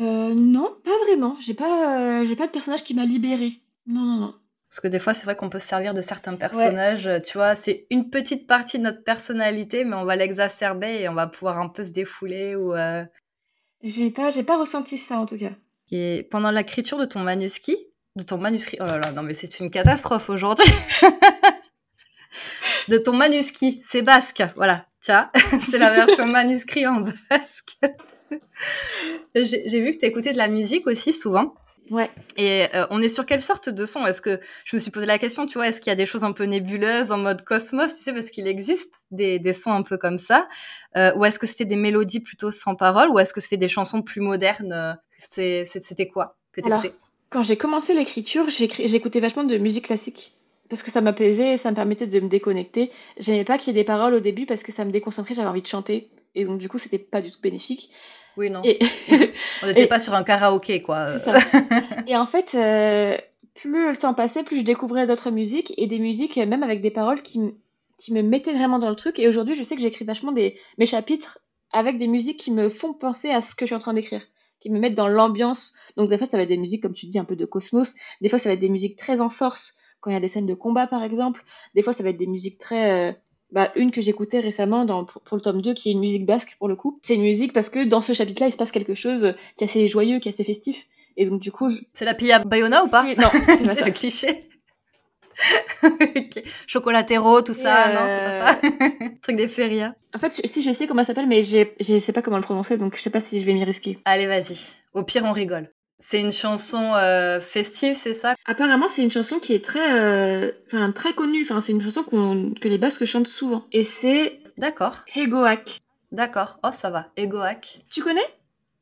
Euh, non, pas vraiment. J'ai pas, j'ai pas de personnage qui m'a libérée. Non, non, non. Parce que des fois, c'est vrai qu'on peut se servir de certains personnages. Tu vois, c'est une petite partie de notre personnalité, mais on va l'exacerber et on va pouvoir un peu se défouler ou. J'ai pas, j'ai pas ressenti ça en tout cas. Et pendant l'écriture de ton manuscrit, de ton manuscrit, oh là là, non mais c'est une catastrophe aujourd'hui. [laughs] de ton manuscrit, c'est basque, voilà. Tiens, [laughs] c'est la version [laughs] manuscrit en basque. [laughs] J'ai vu que tu écoutais de la musique aussi souvent. Ouais. Et euh, on est sur quelle sorte de son? Est-ce que je me suis posé la question, tu vois, est-ce qu'il y a des choses un peu nébuleuses en mode cosmos, tu sais, parce qu'il existe des, des, sons un peu comme ça, euh, ou est-ce que c'était des mélodies plutôt sans parole, ou est-ce que c'était des chansons plus modernes? C'était quoi que t'écoutais? Quand j'ai commencé l'écriture, j'écoutais vachement de musique classique parce que ça m'apaisait et ça me permettait de me déconnecter. J'aimais pas qu'il y ait des paroles au début parce que ça me déconcentrait, j'avais envie de chanter et donc du coup c'était pas du tout bénéfique. Oui, non. [laughs] On n'était pas sur un karaoké, quoi. Ça. et en fait, euh, plus le temps passait, plus je découvrais d'autres musiques et des musiques, même avec des paroles qui, qui me mettaient vraiment dans le truc. Et aujourd'hui, je sais que j'écris vachement des, mes chapitres avec des musiques qui me font penser à ce que je suis en train d'écrire, qui me mettent dans l'ambiance. Donc, des fois, ça va être des musiques, comme tu dis, un peu de cosmos. Des fois, ça va être des musiques très en force, quand il y a des scènes de combat, par exemple. Des fois, ça va être des musiques très. Euh, bah, une que j'écoutais récemment dans, pour, le tome 2, qui est une musique basque pour le coup. C'est une musique parce que dans ce chapitre-là, il se passe quelque chose qui est assez joyeux, qui est assez festif. Et donc du coup, je... c'est la pilla Bayona ou pas Non, c'est [laughs] le cliché. [laughs] Chocolatéro, tout ça, non, c'est pas ça. Euh, [laughs] truc des férias. En fait, si je sais comment ça s'appelle, mais je sais pas comment le prononcer, donc je sais pas si je vais m'y risquer. Allez, vas-y. Au pire, on rigole. C'est une chanson euh, festive, c'est ça? Apparemment, c'est une chanson qui est très, euh, enfin, très connue. Enfin, c'est une chanson que les Basques chantent souvent. Et c'est. D'accord. Egoak. D'accord. Oh, ça va. Egoak. Tu connais?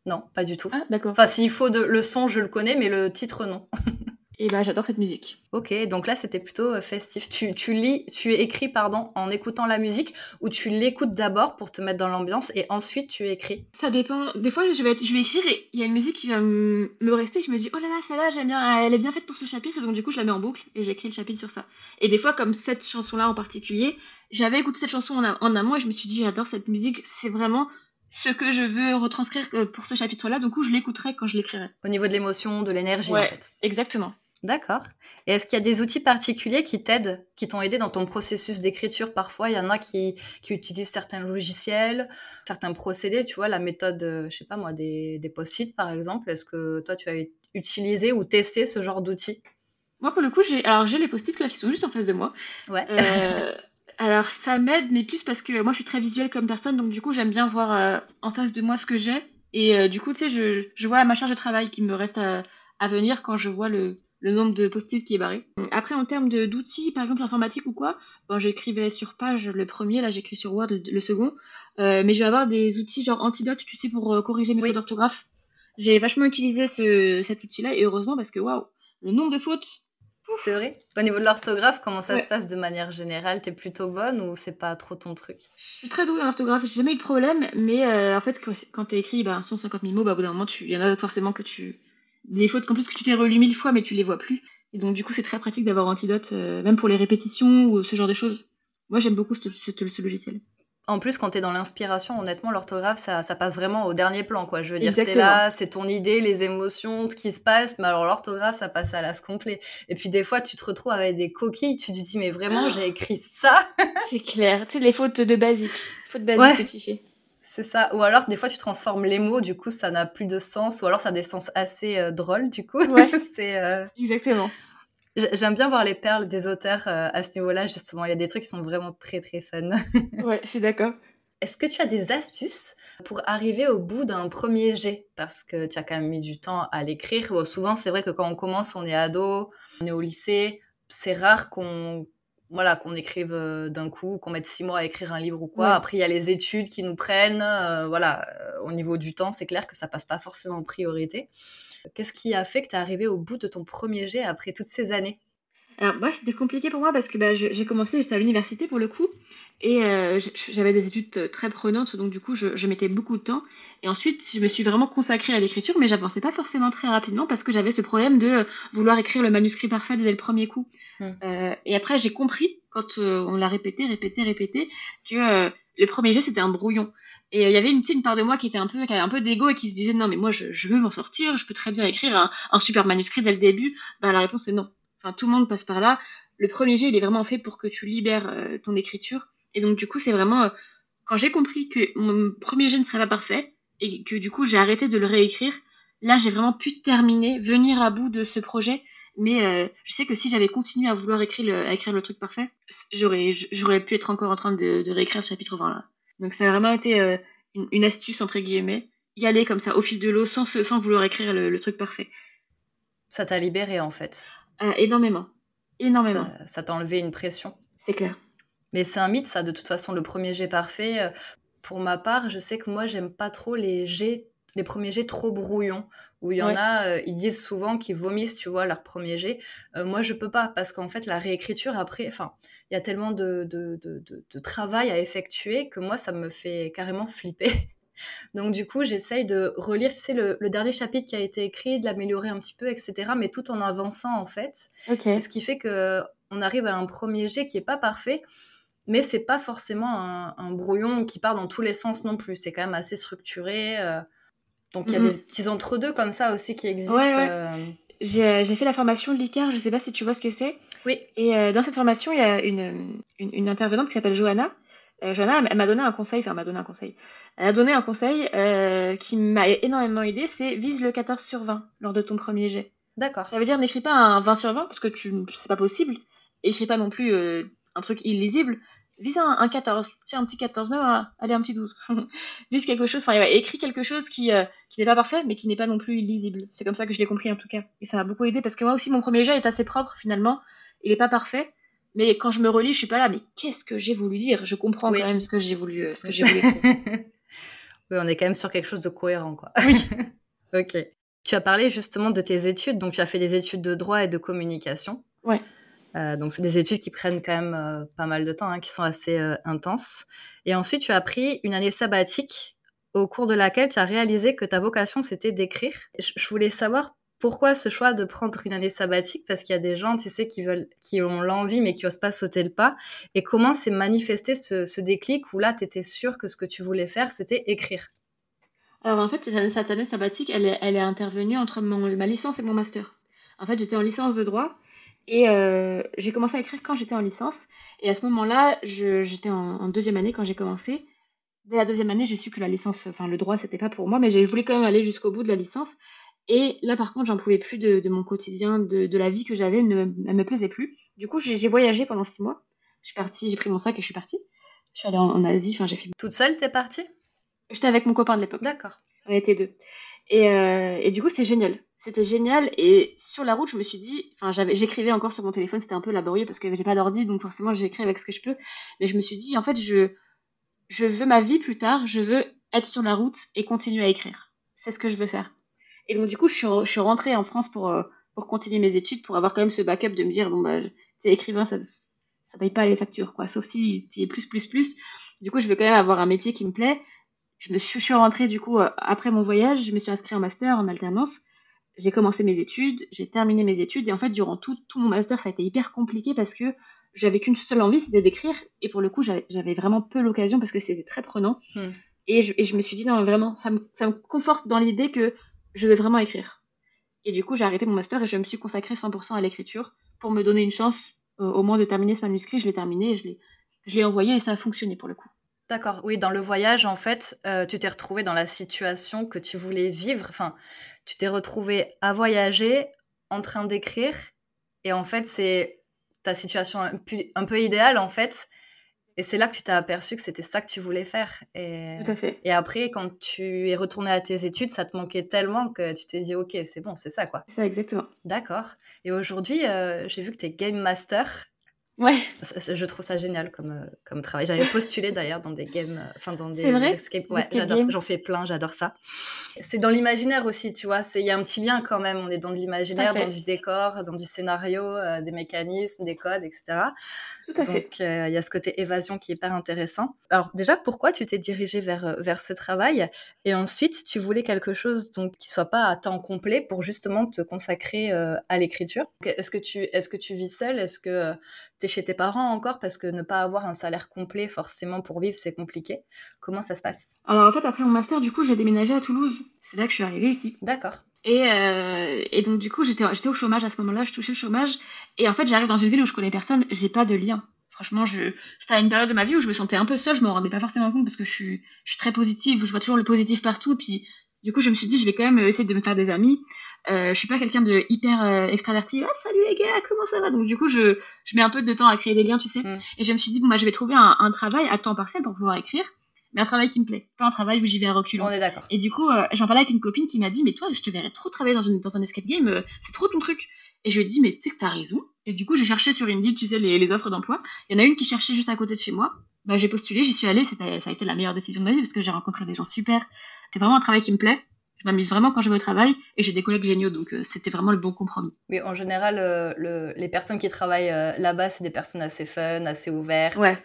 Non, pas du tout. Ah, d'accord. Enfin, s'il faut de... le son, je le connais, mais le titre, non. [laughs] Et bah j'adore cette musique. Ok, donc là c'était plutôt euh, festif. Tu, tu lis, tu écris pardon en écoutant la musique ou tu l'écoutes d'abord pour te mettre dans l'ambiance et ensuite tu écris? Ça dépend. Des fois je vais, je vais écrire et il y a une musique qui va me rester. Je me dis oh là là celle-là j'aime bien, elle est bien faite pour ce chapitre et donc du coup je la mets en boucle et j'écris le chapitre sur ça. Et des fois comme cette chanson-là en particulier, j'avais écouté cette chanson en, en amont et je me suis dit j'adore cette musique, c'est vraiment ce que je veux retranscrire euh, pour ce chapitre-là. Du coup je l'écouterai quand je l'écrirai. Au niveau de l'émotion, de l'énergie ouais, en fait. Exactement. D'accord. Et est-ce qu'il y a des outils particuliers qui t'aident, qui t'ont aidé dans ton processus d'écriture Parfois, il y en a qui, qui, utilisent certains logiciels, certains procédés, tu vois, la méthode, euh, je sais pas moi, des, des post-it par exemple. Est-ce que toi, tu as utilisé ou testé ce genre d'outils? Moi, pour le coup, j'ai alors j'ai les post-it là qui sont juste en face de moi. Ouais. Euh, alors, ça m'aide, mais plus parce que moi, je suis très visuelle comme personne, donc du coup, j'aime bien voir euh, en face de moi ce que j'ai. Et du coup, tu sais, je, je vois ma charge de travail qui me reste à, à venir quand je vois le, le nombre de post-it qui est barré. Après, en termes d'outils, par exemple informatique ou quoi, bon, j'écrivais sur page le premier, là j'écris sur Word le, second, euh, mais je vais avoir des outils genre Antidote, tu sais, pour euh, corriger mes fautes d'orthographe. J'ai vachement utilisé ce, cet outil-là et heureusement parce que waouh, le nombre de fautes. C'est vrai. Au niveau de l'orthographe, comment ça se passe de manière générale? T'es plutôt bonne ou c'est pas trop ton truc? Je suis très douée en orthographe, j'ai jamais eu de problème, mais euh, en fait, quand t'es écrit bah, 150 000 mots, bah, au bout d'un moment, il y en a forcément que tu, des fautes qu'en plus que tu t'es relu mille fois mais tu les vois plus. Et donc du coup c'est très pratique d'avoir Antidote, euh, même pour les répétitions ou ce genre de choses. Moi j'aime beaucoup ce, ce, logiciel. En plus, quand tu es dans l'inspiration, honnêtement, l'orthographe, ça, ça, passe vraiment au dernier plan, quoi. Je veux dire, tu es là, c'est ton idée, les émotions, ce qui se passe, mais alors l'orthographe, ça passe à l'as complet. Et puis des fois, tu te retrouves avec des coquilles, tu te dis, mais vraiment, j'ai écrit ça [laughs] C'est clair, tu sais, les fautes de basique, fautes basiques que tu fais. C'est ça. Ou alors, des fois, tu transformes les mots, du coup, ça n'a plus de sens. Ou alors, ça a des sens assez euh, drôles, du coup. Ouais. [laughs] c'est, euh, Exactement. J'aime bien voir les perles des auteurs euh, à ce niveau-là, justement. Il y a des trucs qui sont vraiment très, très fun. [laughs] ouais, je suis d'accord. Est-ce que tu as des astuces pour arriver au bout d'un premier jet? Parce que tu as quand même mis du temps à l'écrire. souvent, c'est vrai que quand on commence, on est ado, on est au lycée. C'est rare qu'on voilà, qu'on écrive euh, d'un coup, qu'on mette six mois à écrire un livre ou quoi. Après, il y a les études qui nous prennent. Euh, voilà, euh, au niveau du temps, c'est clair que ça passe pas forcément en priorité. Qu'est-ce qui a fait que tu es arrivé au bout de ton premier jet après toutes ces années? Alors moi c'était compliqué pour moi parce que bah, j'ai commencé, j'étais à l'université pour le coup, et euh, j'avais des études très prenantes, donc du coup je, mettais beaucoup de temps. Et ensuite je me suis vraiment consacrée à l'écriture, mais j'avançais pas forcément très rapidement parce que j'avais ce problème de vouloir écrire le manuscrit parfait dès le premier coup. Mmh. Euh, et après j'ai compris, quand euh, on l'a répété, répété, répété, que le premier jet c'était un brouillon. Et il y avait une, une part de moi qui était un peu, qui avait un peu d'ego et qui se disait non mais moi je, veux m'en sortir, je peux très bien écrire un, un super manuscrit dès le début. Ben, la réponse est non tout le monde passe par là. Le premier jet, il est vraiment fait pour que tu libères euh, ton écriture. Et donc, du coup, c'est vraiment euh, quand j'ai compris que mon premier jet ne serait pas parfait et que du coup, j'ai arrêté de le réécrire. Là, j'ai vraiment pu terminer, venir à bout de ce projet. Mais euh, je sais que si j'avais continué à vouloir écrire le, écrire le truc parfait, j'aurais, j'aurais pu être encore en train de, réécrire le chapitre 20 là. Donc ça a vraiment été une, astuce entre guillemets, y aller comme ça au fil de l'eau sans, sans vouloir écrire le truc parfait. Ça t'a libéré en fait. Euh, énormément. Énormément. Ça t'a enlevé une pression. C'est clair. Mais c'est un mythe, ça, de toute façon, le premier jet parfait. Euh, pour ma part, je sais que moi, j'aime pas trop les jets, les premiers jets trop brouillons, où il y en a, euh, ils disent souvent qu'ils vomissent, tu vois, leur premier jet. moi, je peux pas, parce qu'en fait, la réécriture, après, enfin, il y a tellement de, de, de, de, travail à effectuer que moi, ça me fait carrément flipper. [laughs] Donc du coup, j'essaye de relire, tu sais, le, dernier chapitre qui a été écrit, de l'améliorer un petit peu, etc. Mais tout en avançant en fait. Ce qui fait que on arrive à un premier jet qui est pas parfait, mais c'est pas forcément un, brouillon qui part dans tous les sens non plus. C'est quand même assez structuré. Euh. Donc il y a des petits entre-deux comme ça aussi qui existent. Euh. J'ai fait la formation de l'ICAR, je sais pas si tu vois ce que c'est. Oui. Et euh, dans cette formation, il y a une, une intervenante qui s'appelle Johanna euh, Johanna, elle, m'a donné un conseil, enfin, elle m'a donné un conseil. Elle a donné un conseil euh, qui m'a énormément aidé, c'est vise le 14 sur 20 lors de ton premier jet. D'accord. Ça veut dire n'écris pas un 20 sur 20 parce que tu, c'est pas possible. Écris pas non plus euh, un truc illisible. Vise un, 14, tiens, un petit 14, non, allez, un petit 12. [laughs] Vise quelque chose, enfin, écris quelque chose qui, qui n'est pas parfait, mais qui n'est pas non plus illisible. C'est comme ça que je l'ai compris en tout cas. Et ça m'a beaucoup aidé parce que moi aussi, mon premier jet est assez propre finalement. Il est pas parfait, mais quand je me relis, je suis pas là, mais qu'est-ce que j'ai voulu dire? Je comprends quand même ce que j'ai voulu, euh, ce que j'ai voulu [laughs] oui, on est quand même sur quelque chose de cohérent, quoi. Oui. [laughs] ok. Tu as parlé justement de tes études, donc tu as fait des études de droit et de communication. Ouais. Euh, donc c'est des études qui prennent quand même euh, pas mal de temps, hein, qui sont assez intenses. Et ensuite, tu as pris une année sabbatique au cours de laquelle tu as réalisé que ta vocation c'était d'écrire. Je voulais savoir pourquoi ce choix de prendre une année sabbatique Parce qu'il y a des gens, tu sais, qui veulent, qui ont l'envie mais qui osent pas sauter le pas. Et comment s'est manifesté ce, déclic où là, tu étais sûr que ce que tu voulais faire, c'était écrire? Alors en fait, cette année sabbatique, elle est, elle est intervenue entre ma licence et mon master. En fait, j'étais en licence de droit et euh, j'ai commencé à écrire quand j'étais en licence. Et à ce moment-là, j'étais en, deuxième année quand j'ai commencé. Dès la deuxième année, j'ai su que la licence, enfin le droit, c'était pas pour moi, mais je voulais quand même aller jusqu'au bout de la licence. Et là, par contre, j'en pouvais plus de, mon quotidien, de, la vie que j'avais, elle ne me plaisait plus. Du coup, j'ai voyagé pendant six mois. Je suis partie, j'ai pris mon sac et je suis partie. Je suis allée en, Asie, enfin j'ai fait. Toute seule, t'es partie? J'étais avec mon copain de l'époque. D'accord. On était deux. Et, euh, et du coup, c'est génial. C'était génial. Et sur la route, je me suis dit, enfin, j'écrivais encore sur mon téléphone, c'était un peu laborieux parce que j'ai pas d'ordi, donc forcément, j'écris avec ce que je peux. Mais je me suis dit, en fait, je, je veux ma vie plus tard, je veux être sur la route et continuer à écrire. C'est ce que je veux faire. Et donc, du coup, je suis, rentrée en France pour, euh, pour continuer mes études, pour avoir quand même ce backup de me dire, bon, bah, t'es écrivain, ça, ça paye pas les factures, quoi. Sauf si t'es plus, plus, plus. Du coup, je veux quand même avoir un métier qui me plaît je me suis, rentrée du coup euh, après mon voyage, je me suis inscrite en master en alternance. J'ai commencé mes études, j'ai terminé mes études et en fait durant tout, tout mon master ça a été hyper compliqué parce que j'avais qu'une seule envie, c'était d'écrire et pour le coup j'avais vraiment peu l'occasion parce que c'était très prenant. Hmm. Et, je, et, je, me suis dit non vraiment ça me, ça me conforte dans l'idée que je vais vraiment écrire. Et du coup j'ai arrêté mon master et je me suis consacrée 100% à l'écriture pour me donner une chance euh, au moins de terminer ce manuscrit. Je l'ai terminé et je l'ai envoyé et ça a fonctionné pour le coup. D'accord, oui, dans le voyage, en fait, euh, tu t'es retrouvé dans la situation que tu voulais vivre. Enfin, tu t'es retrouvé à voyager, en train d'écrire, et en fait, c'est ta situation un peu, idéale, en fait. Et c'est là que tu t'es aperçu que c'était ça que tu voulais faire. Et, Tout à fait. Et après, quand tu es retourné à tes études, ça te manquait tellement que tu t'es dit, ok, c'est bon, c'est ça, quoi. C'est ça, exactement. D'accord. Et aujourd'hui, euh, j'ai vu que tu es Game Master. Ouais. Je trouve ça génial comme, euh, comme travail. J'avais postulé d'ailleurs dans des games, euh, enfin dans des, vrai escape. Ouais, j'adore. J'en fais plein, j'adore ça. C'est dans l'imaginaire aussi, tu vois. Il y a un petit lien quand même. On est dans de l'imaginaire, dans du décor, dans du scénario, euh, des mécanismes, des codes, etc. Tout à Donc, il y a ce côté évasion qui est hyper intéressant. Alors, déjà, pourquoi tu t'es dirigé vers, vers ce travail? Et ensuite, tu voulais quelque chose donc, qui soit pas à temps complet pour justement te consacrer à l'écriture. Est-ce que, tu, est -ce que tu vis seule? Est-ce que tu chez tes parents encore Parce que ne pas avoir un salaire complet forcément pour vivre, c'est compliqué. Comment ça se passe? Alors, en fait, après mon master, du coup, j'ai déménagé à Toulouse. C'est là que je suis arrivée ici. D'accord. Et, euh, et, donc du coup, j'étais au chômage à ce moment-là, je touchais le chômage. Et en fait, j'arrive dans une ville où je connais personne, j'ai pas de lien. Franchement, je... c'était à une période de ma vie où je me sentais un peu seule, je me rendais pas forcément compte parce que je suis, je suis très positive, je vois toujours le positif partout. Et puis du coup, je me suis dit, je vais quand même essayer de me faire des amis. Euh, je suis pas quelqu'un de hyper euh, extraverti. Ah, salut les gars, comment ça va? Donc du coup, je, je mets un peu de temps à créer des liens, tu sais. Mm. Et je me suis dit, bon, bah, je vais trouver un, un travail à temps partiel pour pouvoir écrire mais un travail qui me plaît, pas un travail où j'y vais à reculons. On est d'accord. Et du coup, euh, j'en parlais avec une copine qui m'a dit, mais toi, je te verrais trop travailler dans, une, dans un escape game, euh, c'est trop ton truc. Et je lui ai dit, mais tu sais que t'as raison. Et du coup, j'ai cherché sur Indeed, tu sais, les, les offres d'emploi. Il y en a une qui cherchait juste à côté de chez moi. Bah, j'ai postulé, j'y suis allée, ça a été la meilleure décision de ma vie parce que j'ai rencontré des gens super. C'est vraiment un travail qui me plaît. Je m'amuse vraiment quand je vais au travail et j'ai des collègues géniaux, donc euh, c'était vraiment le bon compromis. Oui, en général, le, les personnes qui travaillent là-bas, c'est des personnes assez fun, assez ouvertes. Ouais.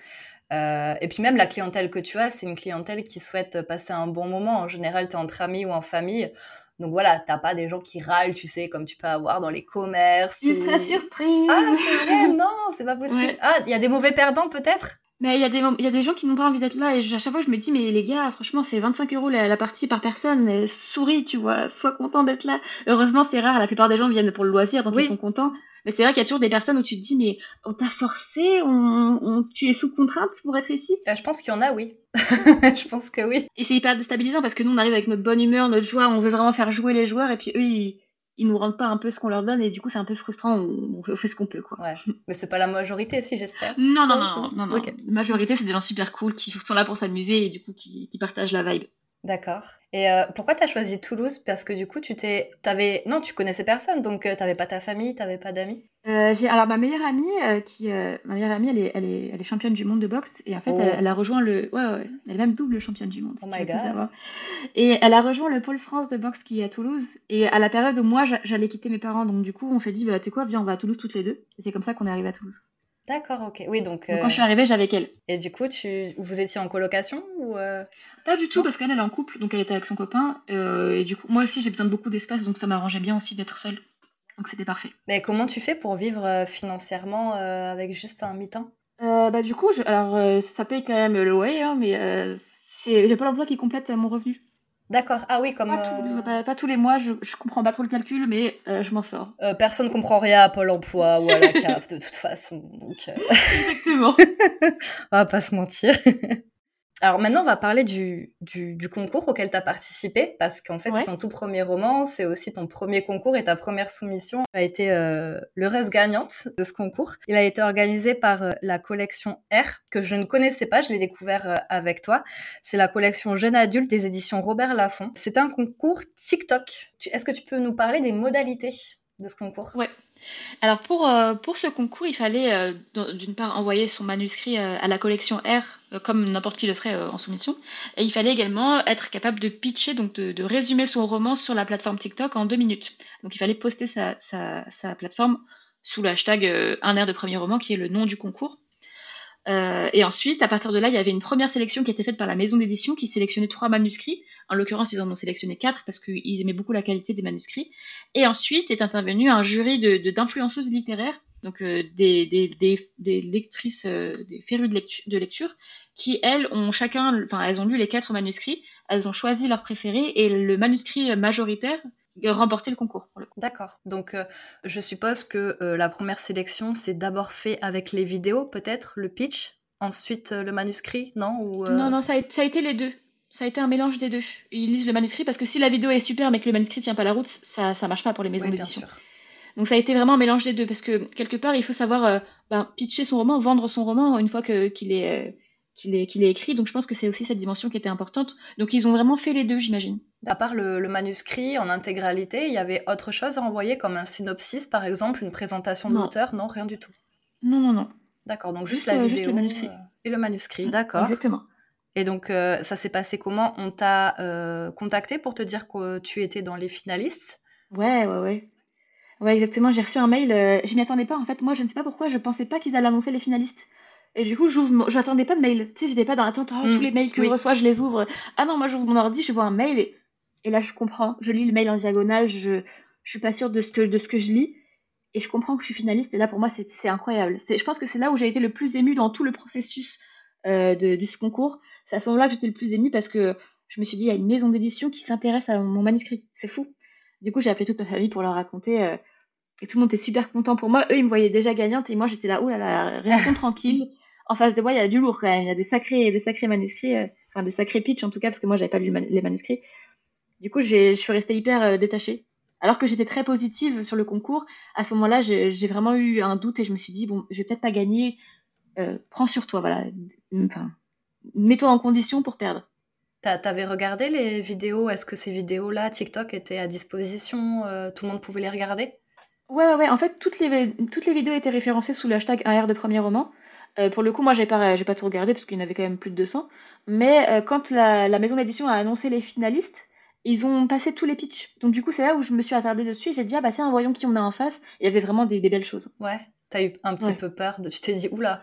Euh, et puis même la clientèle que tu as, c'est une clientèle qui souhaite passer un bon moment. En général, tu es entre amis ou en famille. Donc voilà, t'as pas des gens qui râlent, tu sais, comme tu peux avoir dans les commerces. Tu seras surprise Ah, c'est vrai, [laughs] non, c'est pas possible. Ah, il y a des mauvais perdants peut-être? Mais il y, a des, y a des gens qui n'ont pas envie d'être là et à chaque fois je me dis mais les gars franchement c'est 25 euros la, partie par personne souris tu vois [laughs] sois content d'être là. Heureusement c'est rare la plupart des gens viennent pour le loisir donc ils sont contents. Mais c'est vrai qu'il y a toujours des personnes où tu te dis mais on t'a forcé on, tu es sous contrainte pour être ici? Euh, je pense qu'il y en a oui. [laughs] Je pense que oui. Et c'est hyper déstabilisant parce que nous on arrive avec notre bonne humeur notre joie on veut vraiment faire jouer les joueurs et puis eux ils ils nous rendent pas un peu ce qu'on leur donne et du coup c'est un peu frustrant on, fait ce qu'on peut quoi. Ouais. mais c'est pas la majorité si j'espère. Non non non non, non, la majorité c'est des gens super cool qui sont là pour s'amuser et du coup qui, qui partagent la vibe D'accord. Et euh, pourquoi tu as choisi Toulouse? Parce que du coup, tu t'es. Avais... Non, tu connaissais personne, donc euh, tu n'avais pas ta famille, tu n'avais pas d'amis? Euh, Alors, ma meilleure amie, qui, ma meilleure amie elle, est, elle, est, elle est championne du monde de boxe, et en fait, elle, oh. a rejoint le. Ouais, ouais, elle est même double championne du monde. Oh my god. Et elle a rejoint le pôle France de boxe qui est à Toulouse, et à la période où moi j'allais quitter mes parents, donc du coup, on s'est dit, bah, tu sais quoi, viens, on va à Toulouse toutes les deux. Et c'est comme ça qu'on est arrivé à Toulouse. D'accord, ok. Oui, donc. quand je suis arrivée, j'avais qu'elle. Et du coup, tu... vous étiez en colocation ou euh, Pas du tout, parce qu'elle, elle est en couple, donc elle était avec son copain. Euh, et du coup, moi aussi, j'ai besoin de beaucoup d'espace, donc ça m'arrangeait bien aussi d'être seule. Donc c'était parfait. Mais comment tu fais pour vivre euh, financièrement avec juste un mi-temps? Bah du coup, je... alors ça paye quand même le loyer, hein, mais j'ai pas l'emploi qui complète mon revenu. D'accord. Ah oui, comme. Pas, tous les mois, je, je comprends pas trop le calcul, mais je m'en sors. personne comprend rien à Pôle emploi ou à la [laughs] CAF de toute façon. Donc, Exactement. [laughs] on va pas se mentir. [laughs] Alors maintenant, on va parler du, du, concours auquel tu as participé, parce qu'en fait, c'est ton tout premier roman, c'est aussi ton premier concours et ta première soumission a été euh, le reste gagnante de ce concours. Il a été organisé par euh, la collection R, que je ne connaissais pas, je l'ai découvert euh, avec toi. C'est la collection Jeune Adulte des éditions Robert Laffont. C'est un concours TikTok. Est-ce que tu peux nous parler des modalités de ce concours? Ouais. Alors pour, euh, pour ce concours, il fallait euh, d'une part envoyer son manuscrit euh, à la collection R, comme n'importe qui le ferait en soumission, et il fallait également être capable de pitcher, donc de, résumer son roman sur la plateforme TikTok en deux minutes. Donc il fallait poster sa, plateforme sous le hashtag un air de premier roman, qui est le nom du concours. Et ensuite, à partir de là, il y avait une première sélection qui était faite par la maison d'édition qui sélectionnait trois manuscrits. En l'occurrence, ils en ont sélectionné quatre parce qu'ils aimaient beaucoup la qualité des manuscrits. Et ensuite est intervenu un jury de, d'influenceuses littéraires, donc euh, des, des, des, lectrices, euh, des férus de, de, lecture, qui elles ont chacun, enfin elles ont lu les quatre manuscrits, elles ont choisi leur préféré et le manuscrit majoritaire remporter le concours. D'accord. Donc, euh, je suppose que euh, la première sélection, c'est d'abord fait avec les vidéos, peut-être, le pitch, ensuite euh, le manuscrit, non? Ou, Non, non, ça a, ça a, été les deux. Ça a été un mélange des deux. Ils lisent le manuscrit parce que si la vidéo est super mais que le manuscrit tient pas la route, ça ça marche pas pour les maisons d'édition. Donc ça a été vraiment un mélange des deux parce que quelque part il faut savoir ben, pitcher son roman, vendre son roman une fois que qu'il est qu'il est, qu'il est écrit. Donc je pense que c'est aussi cette dimension qui était importante. Donc ils ont vraiment fait les deux, j'imagine. À part le, manuscrit en intégralité, il y avait autre chose à envoyer comme un synopsis, par exemple, une présentation de l'auteur? Non, rien du tout. Non, non, non. D'accord, donc juste, la vidéo juste le manuscrit. Euh, et le manuscrit, d'accord. Exactement. Et donc, euh, ça s'est passé comment? On t'a euh, contacté pour te dire que tu étais dans les finalistes? Ouais, ouais, ouais. Ouais, exactement. J'ai reçu un mail. je m'y attendais pas. En fait, moi, je ne sais pas pourquoi. Je pensais pas qu'ils allaient annoncer les finalistes. Et du coup, j'ouvre, j'attendais pas de mail. Tu sais, j'étais pas dans l'attente, oh, tous mm. les mails que je reçois, je les ouvre. Ah non, moi, j'ouvre mon ordi, je vois un mail et, et, là, je comprends. Je lis le mail en diagonale, je, je suis pas sûre de ce que, de ce que je lis. Et je comprends que je suis finaliste. Et là, pour moi, c'est, c'est incroyable. C'est, je pense que c'est là où j'ai été le plus émue dans tout le processus euh, de, de ce concours. C'est à ce moment-là que j'étais le plus émue parce que je me suis dit, il y a une maison d'édition qui s'intéresse à mon manuscrit. C'est fou. Du coup, j'ai appelé toute ma famille pour leur raconter. Euh, et tout le monde était super content pour moi. Eux, ils me voyaient déjà gagnante et moi, j'étais là, oulala, là là, restons [laughs] tranquilles en face de moi, il y a du lourd quand même. Il y a des sacrés, des sacrés manuscrits, euh, enfin des sacrés pitch en tout cas, parce que moi, j'avais pas lu les manuscrits. Du coup, je suis restée hyper détachée. Alors que j'étais très positive sur le concours, à ce moment-là, j'ai vraiment eu un doute et je me suis dit, bon, je vais peut-être pas gagner. Euh, prends sur toi, voilà. Enfin, mets-toi en condition pour perdre. T'avais regardé les vidéos? Est-ce que ces vidéos-là, TikTok, étaient à disposition Tout le monde pouvait les regarder? Ouais, ouais, ouais. En fait, toutes les, toutes les vidéos étaient référencées sous le hashtag AR de premier roman. Euh, pour le coup, moi, j'ai pas, pas tout regardé parce qu'il y en avait quand même plus de 200. Mais euh, quand la, la maison d'édition a annoncé les finalistes, ils ont passé tous les pitchs. Donc du coup, c'est là où je me suis attardée dessus j'ai dit ah bah tiens, voyons qui on a en face. Il y avait vraiment des, des belles choses. Ouais. T'as eu un petit peu peur. De... Tu t'es dit oula.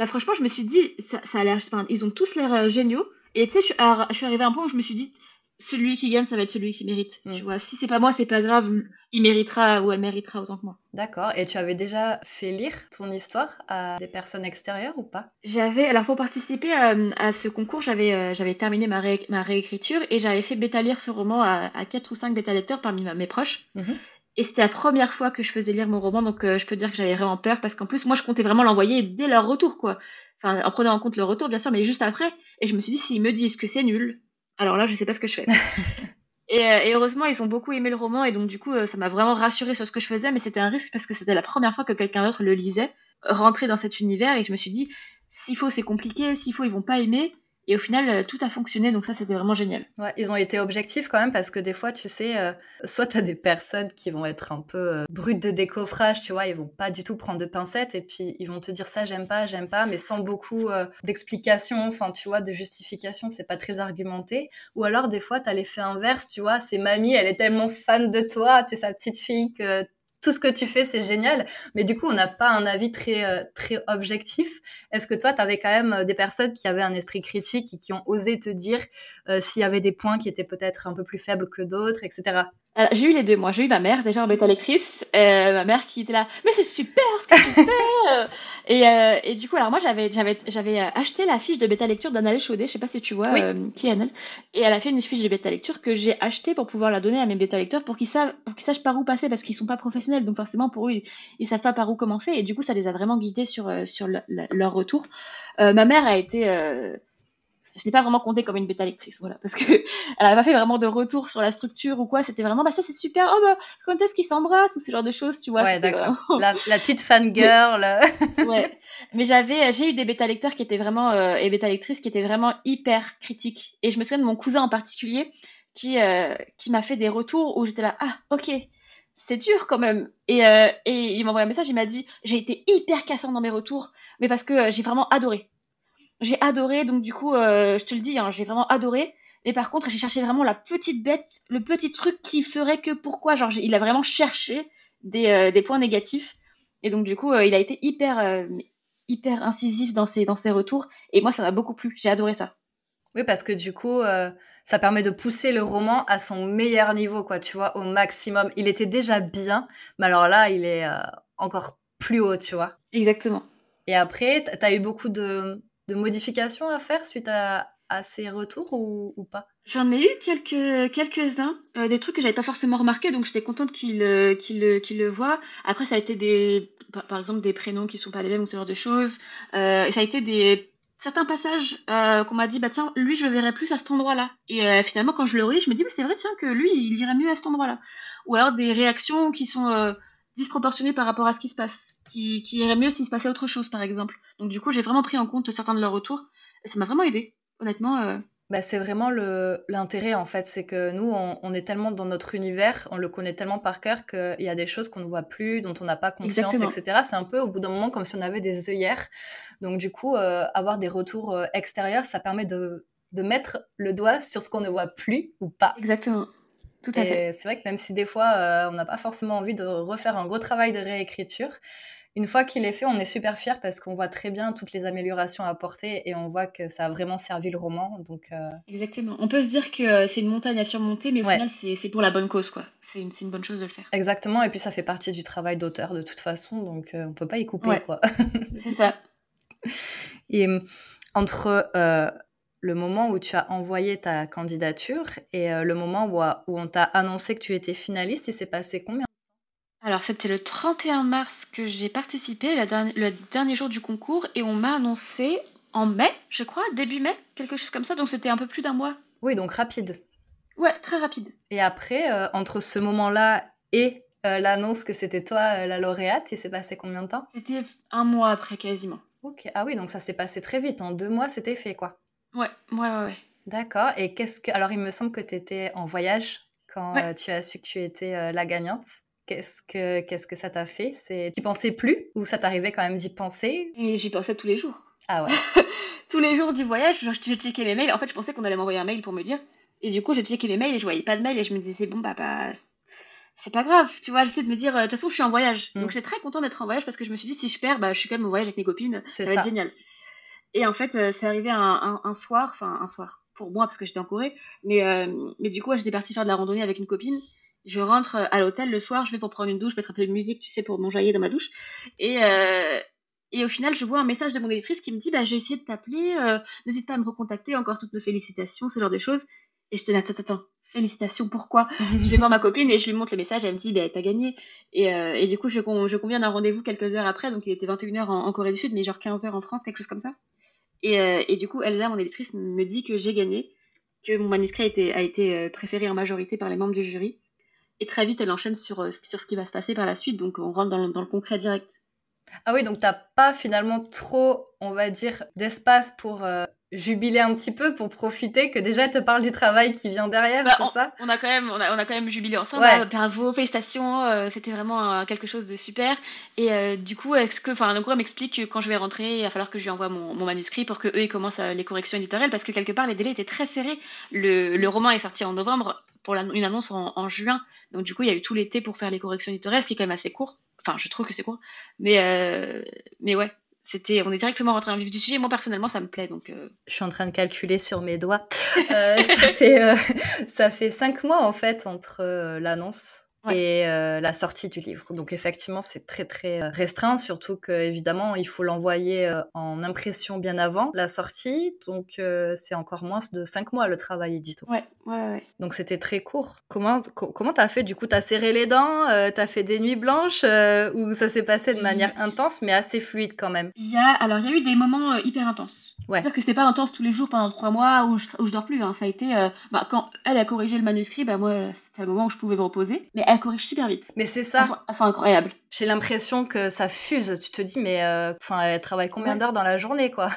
Bah franchement, je me suis dit ça, ça a l'air. Enfin, ils ont tous l'air euh, géniaux. Et tu sais, je, je, suis arrivée à un point où je me suis dit celui qui gagne, ça va être celui qui mérite. Tu mm. vois, si c'est pas moi, c'est pas grave, il méritera ou elle méritera autant que moi. D'accord. Et tu avais déjà fait lire ton histoire à des personnes extérieures ou pas? J'avais, alors pour participer à, ce concours, j'avais euh, j'avais terminé ma, ma réécriture et j'avais fait bêta lire ce roman à, à 4 ou 5 bêta lecteurs parmi mes proches. Mhm. Et c'était la première fois que je faisais lire mon roman, donc euh, je peux dire que j'avais vraiment peur parce qu'en plus, moi, je comptais vraiment l'envoyer dès leur retour, quoi. Enfin, en prenant en compte le retour, bien sûr, mais juste après. Et je me suis dit, s'ils me disent que c'est nul, alors là, je sais pas ce que je fais. [laughs] Euh, et, heureusement, ils ont beaucoup aimé le roman et donc du coup, euh, ça m'a vraiment rassuré sur ce que je faisais. Mais c'était un risque parce que c'était la première fois que quelqu'un d'autre le lisait, rentrer dans cet univers et je me suis dit, s'il faut, c'est compliqué. S'il faut, ils vont pas aimer. Et au final, euh, tout a fonctionné, donc ça, c'était vraiment génial. Ils ont été objectifs quand même, parce que des fois, tu sais, euh, soit tu as des personnes qui vont être un peu euh, brutes de décoffrage, tu vois, ils vont pas du tout prendre de pincettes, et puis ils vont te dire ça, j'aime pas, j'aime pas, mais sans beaucoup d'explications, enfin, tu vois, de justification, c'est pas très argumenté. Ou alors, des fois, tu as l'effet inverse, tu vois, c'est mamie, elle est tellement fan de toi, tu es sa petite fille que tout ce que tu fais, c'est génial. Mais du coup, on n'a pas un avis très, euh, très objectif. Est-ce que toi, tu avais quand même euh, des personnes qui avaient un esprit critique et qui ont osé te dire euh, s'il y avait des points qui étaient peut-être un peu plus faibles que d'autres, etc. j'ai eu les deux, moi. J'ai eu ma mère, déjà en bêta lectrice. Euh, ma mère qui était là, mais c'est super ce que tu fais et, euh, et, du coup, alors moi, j'avais, j'avais, j'avais acheté la fiche de bêta lecture d'Annelle Chaudet, je sais pas si tu vois qui est Annelle. Et elle a fait une fiche de bêta lecture que j'ai achetée pour pouvoir la donner à mes bêta lecteurs pour qu'ils, savent, pour qu'ils sachent par où passer parce qu'ils sont pas professionnels. Donc forcément, pour eux, ils, ils, savent pas par où commencer. Et du coup, ça les a vraiment guidés sur, sur leur retour. ma mère a été je n'ai pas vraiment compté comme une bêta lectrice, voilà, parce que [laughs] elle n'a pas fait vraiment de retour sur la structure ou quoi. C'était vraiment, bah ça c'est super. Oh bah quand est-ce qu'ils s'embrassent ou ce genre de choses, tu vois. Ouais, d'accord. La, la, petite fangirl. [laughs] ouais. Mais j'avais, j'ai eu des bêta lecteurs qui étaient vraiment euh, et bêta lectrices qui étaient vraiment hyper critiques. Et je me souviens de mon cousin en particulier qui euh, qui m'a fait des retours où j'étais là, ah ok. C'est dur quand même. Et, euh, et il m'a envoyé un message, il m'a dit J'ai été hyper cassant dans mes retours, mais parce que j'ai vraiment adoré j'ai adoré, donc du coup, euh, je te le dis, hein, j'ai vraiment adoré. Mais par contre, j'ai cherché vraiment la petite bête, le petit truc qui ferait que pourquoi. Genre, il a vraiment cherché des, euh, des, points négatifs. Et donc, du coup, euh, il a été hyper, hyper incisif dans ses, dans ses retours. Et moi, ça m'a beaucoup plu. J'ai adoré ça. Oui, parce que du coup, ça permet de pousser le roman à son meilleur niveau, quoi, tu vois, au maximum. Il était déjà bien, mais alors là, il est encore plus haut, tu vois. Exactement. Et après, tu as eu beaucoup de, de modifications à faire suite à, ces retours ou, pas? J'en ai eu quelques, quelques-uns, euh, des trucs que j'avais pas forcément remarqué, donc j'étais contente qu'ils euh, le voient. Après, ça a été des, par, exemple des prénoms qui sont pas les mêmes ou ce genre de choses. Euh, et ça a été des certains passages qu'on m'a dit, bah tiens, lui, je le verrais plus à cet endroit-là. Et finalement, quand je le relis, je me dis, mais c'est vrai, tiens, que lui, il irait mieux à cet endroit-là. Ou alors des réactions qui sont disproportionné par rapport à ce qui se passe, qui, qui irait mieux s'il se passait autre chose, par exemple. Donc du coup, j'ai vraiment pris en compte certains de leurs retours, et ça m'a vraiment aidé, honnêtement. Euh. Bah, c'est vraiment l'intérêt, en fait, c'est que nous, on, est tellement dans notre univers, on le connaît tellement par cœur qu'il y a des choses qu'on ne voit plus, dont on n'a pas conscience, etc. C'est un peu, au bout d'un moment, comme si on avait des œillères. Donc du coup, euh, avoir des retours euh, extérieurs, ça permet de, de mettre le doigt sur ce qu'on ne voit plus ou pas. Exactement. Tout à fait. C'est vrai que même si des fois, euh, on n'a pas forcément envie de refaire un gros travail de réécriture, une fois qu'il est fait, on est super fier parce qu'on voit très bien toutes les améliorations apportées et on voit que ça a vraiment servi le roman. Donc, euh, Exactement. On peut se dire que euh, c'est une montagne à surmonter, mais au final, c'est pour la bonne cause. quoi. C'est une, une, bonne chose de le faire. Exactement. Et puis, ça fait partie du travail d'auteur de toute façon, donc on peut pas y couper. quoi. c'est ça. [laughs] Et entre le moment où tu as envoyé ta candidature et euh, le moment où, où on t'a annoncé que tu étais finaliste, il s'est passé combien alors, c'était le 31 mars que j'ai participé, le dernier jour du concours, et on m'a annoncé en mai, je crois, début mai, quelque chose comme ça, donc c'était un peu plus d'un mois. Oui, donc rapide. Ouais, très rapide. Et après, euh, entre ce moment-là et euh, l'annonce que c'était toi la lauréate, il s'est passé combien de temps? C'était un mois après, quasiment. Ok, ah oui, donc ça s'est passé très vite, en deux mois, c'était fait, quoi. Ouais, ouais, ouais. D'accord. Et qu'est-ce que. Alors, il me semble que tu étais en voyage quand euh, tu as su que tu étais euh, la gagnante. Qu'est-ce que, qu'est-ce que ça t'a fait? C'est... Tu pensais plus ou ça t'arrivait quand même d'y penser? Et j'y pensais tous les jours. Ah ouais [laughs] Tous les jours du voyage, je, je checkais mes mails. En fait, je pensais qu'on allait m'envoyer un mail pour me dire. Et du coup, j'ai checké mes mails et je voyais pas de mail et je me disais, bon, bah, bah c'est pas grave, tu vois, j'essaie de me dire, euh, de toute façon, je suis en voyage. Mm. Donc, j'étais très content d'être en voyage parce que je me suis dit, si je perds, bah, je suis quand même en voyage avec mes copines. ça va être génial. Et en fait, euh, c'est arrivé un, un, soir, enfin un soir pour moi parce que j'étais en Corée, mais, euh, mais du coup, j'étais partie faire de la randonnée avec une copine. Je rentre euh, à l'hôtel le soir, je vais pour prendre une douche, mettre un peu de musique, tu sais, pour m'enjailler dans ma douche. Et, et au final, je vois un message de mon éditrice qui me dit bah, J'ai essayé de t'appeler, n'hésite pas à me recontacter, encore toutes nos félicitations, ce genre de choses. Et je te dis Attends, attends, félicitations, pourquoi? [laughs] Je vais voir ma copine et je lui montre le message, elle me dit bah, T'as gagné. Et, et, du coup, je, je conviens d'un rendez-vous quelques heures après, donc il était 21h en, en Corée du Sud, mais genre 15h en France, quelque chose comme ça. Euh, et, du coup, Elsa, mon éditrice, me dit que j'ai gagné, que mon manuscrit a été, euh, préféré en majorité par les membres du jury. Et très vite, elle enchaîne sur, euh, sur ce qui va se passer par la suite, donc on rentre dans le, dans le concret direct. Ah oui, donc t'as pas finalement trop, on va dire, d'espace pour jubiler un petit peu pour profiter que déjà te parle du travail qui vient derrière, bah, c'est ça? on a quand même on a, on a, quand même jubilé ensemble. Ouais. bravo, félicitations, euh, c'était vraiment quelque chose de super. Et euh, du coup, est-ce que, enfin, le cours m'explique que quand je vais rentrer, il va falloir que je lui envoie mon, mon manuscrit pour que eux ils commencent euh, les corrections éditoriales parce que quelque part les délais étaient très serrés. Le, le roman est sorti en novembre pour une annonce en, en, juin, donc du coup il y a eu tout l'été pour faire les corrections éditoriales, ce qui est quand même assez court. Enfin, je trouve que c'est court, mais mais ouais, c'était, on est directement rentré dans le vif du sujet. Moi, personnellement, ça me plaît. Donc, euh. Je suis en train de calculer sur mes doigts. [laughs] Euh, ça, fait, euh, [laughs] ça fait cinq mois, en fait, entre l'annonce et la sortie du livre. Donc effectivement, c'est très très restreint, surtout qu'évidemment, il faut l'envoyer en impression bien avant la sortie. Donc c'est encore moins de cinq mois le travail édito. Ouais, ouais, ouais. Donc c'était très court. Comment comment t'as fait du coup? T'as serré les dents T'as fait des nuits blanches Ou ça s'est passé de manière intense mais assez fluide quand même? Il y a alors il y a eu des moments hyper intenses. Ouais. C'est-à-dire que c'était pas intense tous les jours pendant trois mois où je, où je dors plus. Hein. Ça a été bah, quand elle a corrigé le manuscrit, bah moi c'était le moment où je pouvais me reposer. Mais elle corrige super vite. Mais c'est ça. Elles sont, incroyables. J'ai l'impression que ça fuse. Tu te dis, mais euh, enfin, elles travaillent combien d'heures dans la journée, quoi?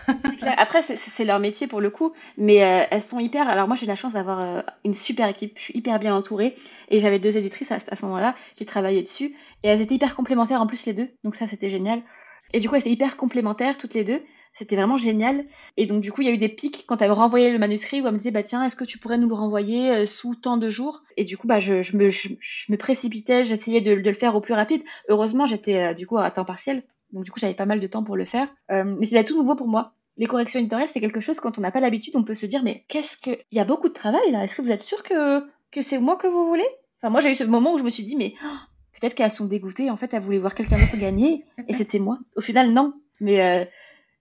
Après, c'est leur métier pour le coup, mais euh, elles sont hyper. Alors moi, j'ai la chance d'avoir euh, une super équipe. Je suis hyper bien entourée, et j'avais deux éditrices à, à ce moment-là qui travaillaient dessus, et elles étaient hyper complémentaires en plus les deux. Donc ça, c'était génial. Et du coup, elles étaient hyper complémentaires toutes les deux. C'était vraiment génial. Et donc, du coup, il y a eu des pics quand elle me renvoyait le manuscrit où elle me disait, bah tiens, est-ce que tu pourrais nous le renvoyer euh, sous tant de jours? Et du coup, bah, je, je, me, je, me, précipitais, j'essayais de, de, le faire au plus rapide. Heureusement, j'étais euh, du coup à temps partiel. Donc, du coup, j'avais pas mal de temps pour le faire. Euh, mais c'était tout nouveau pour moi. Les corrections éditoriales, c'est quelque chose, quand on n'a pas l'habitude, on peut se dire, mais qu'est-ce que. Il y a beaucoup de travail là. Est-ce que vous êtes sûr que, que c'est moi que vous voulez? Enfin, moi, j'ai eu ce moment où je me suis dit, mais oh, peut-être qu'elles sont dégoûtées. En fait, elles voulaient voir quelqu'un d'autre gagner. Et [laughs] c'était moi. Au final, non. Mais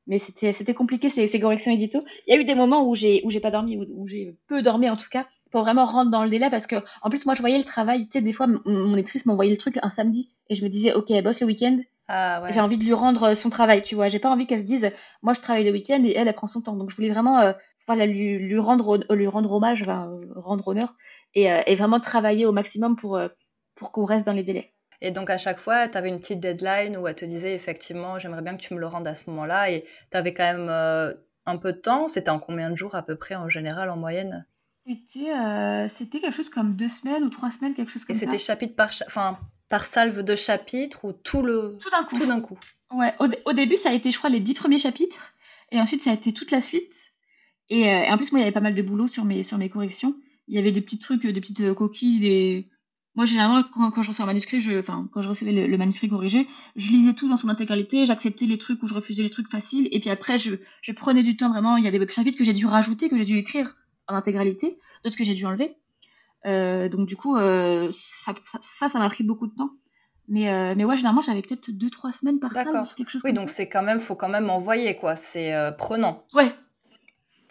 mais c'était compliqué ces, ces corrections édito. Il y a eu des moments où j'ai où j'ai pas dormi où, j'ai peu dormi en tout cas pour vraiment rentrer dans le délai parce que en plus moi je voyais le travail tu sais des fois mon, mon éditrice m'envoyait le truc un samedi et je me disais ok elle bosse le week-end ah, ouais. j'ai envie de lui rendre son travail tu vois j'ai pas envie qu'elle se dise moi je travaille le week-end et elle elle prend son temps donc je voulais vraiment euh, voilà, lui, lui rendre lui rendre hommage enfin, rendre honneur et, euh, et vraiment travailler au maximum pour euh, pour qu'on reste dans les délais et donc, à chaque fois, tu avais une petite deadline où elle te disait, effectivement, j'aimerais bien que tu me le rendes à ce moment-là. Et tu avais quand même euh, un peu de temps. C'était en combien de jours à peu près, en général, en moyenne? Euh, C'était quelque chose comme deux semaines ou trois semaines, quelque chose comme ça. Et c'était chapitre par, enfin, par salve de chapitres ou tout le... Tout d'un coup. Tout d'un coup. Ouais, au, début, ça a été, je crois, les dix premiers chapitres. Et ensuite, ça a été toute la suite. Et, euh, et en plus, moi, il y avait pas mal de boulot sur mes, sur mes corrections. Il y avait des petits trucs, des petites coquilles, des moi, généralement, quand, je reçois un manuscrit, je, enfin, quand je recevais le, manuscrit corrigé, je lisais tout dans son intégralité, j'acceptais les trucs ou je refusais les trucs faciles, et puis après, je, je prenais du temps vraiment. Il y a des chapitres que j'ai dû rajouter, que j'ai dû écrire en intégralité, d'autres que j'ai dû enlever. Euh, donc, du coup, euh, ça, ça, ça m'a pris beaucoup de temps. Mais, euh, mais ouais, généralement, j'avais peut-être 2-3 semaines par salle, quelque chose oui, donc c'est quand même, faut quand même envoyer, quoi. C'est euh, prenant. Ouais.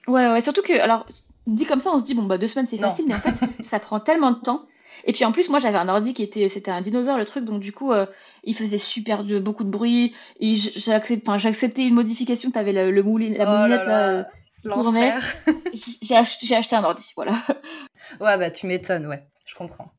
Ouais, ouais, surtout que, alors, dit comme ça, on se dit, bon, bah, deux semaines, c'est facile, mais en fait, [laughs] ça prend tellement de temps et puis en plus, moi j'avais un ordi qui était, c'était un dinosaure le truc, donc du coup, euh, il faisait super de, beaucoup de bruit. Et j'acceptais une modification, t'avais le, le moulin, la oh moulinette là, tournait. [laughs] j'ai acheté, acheté un ordi, voilà. [laughs] Ouais, bah tu m'étonnes, ouais, je comprends.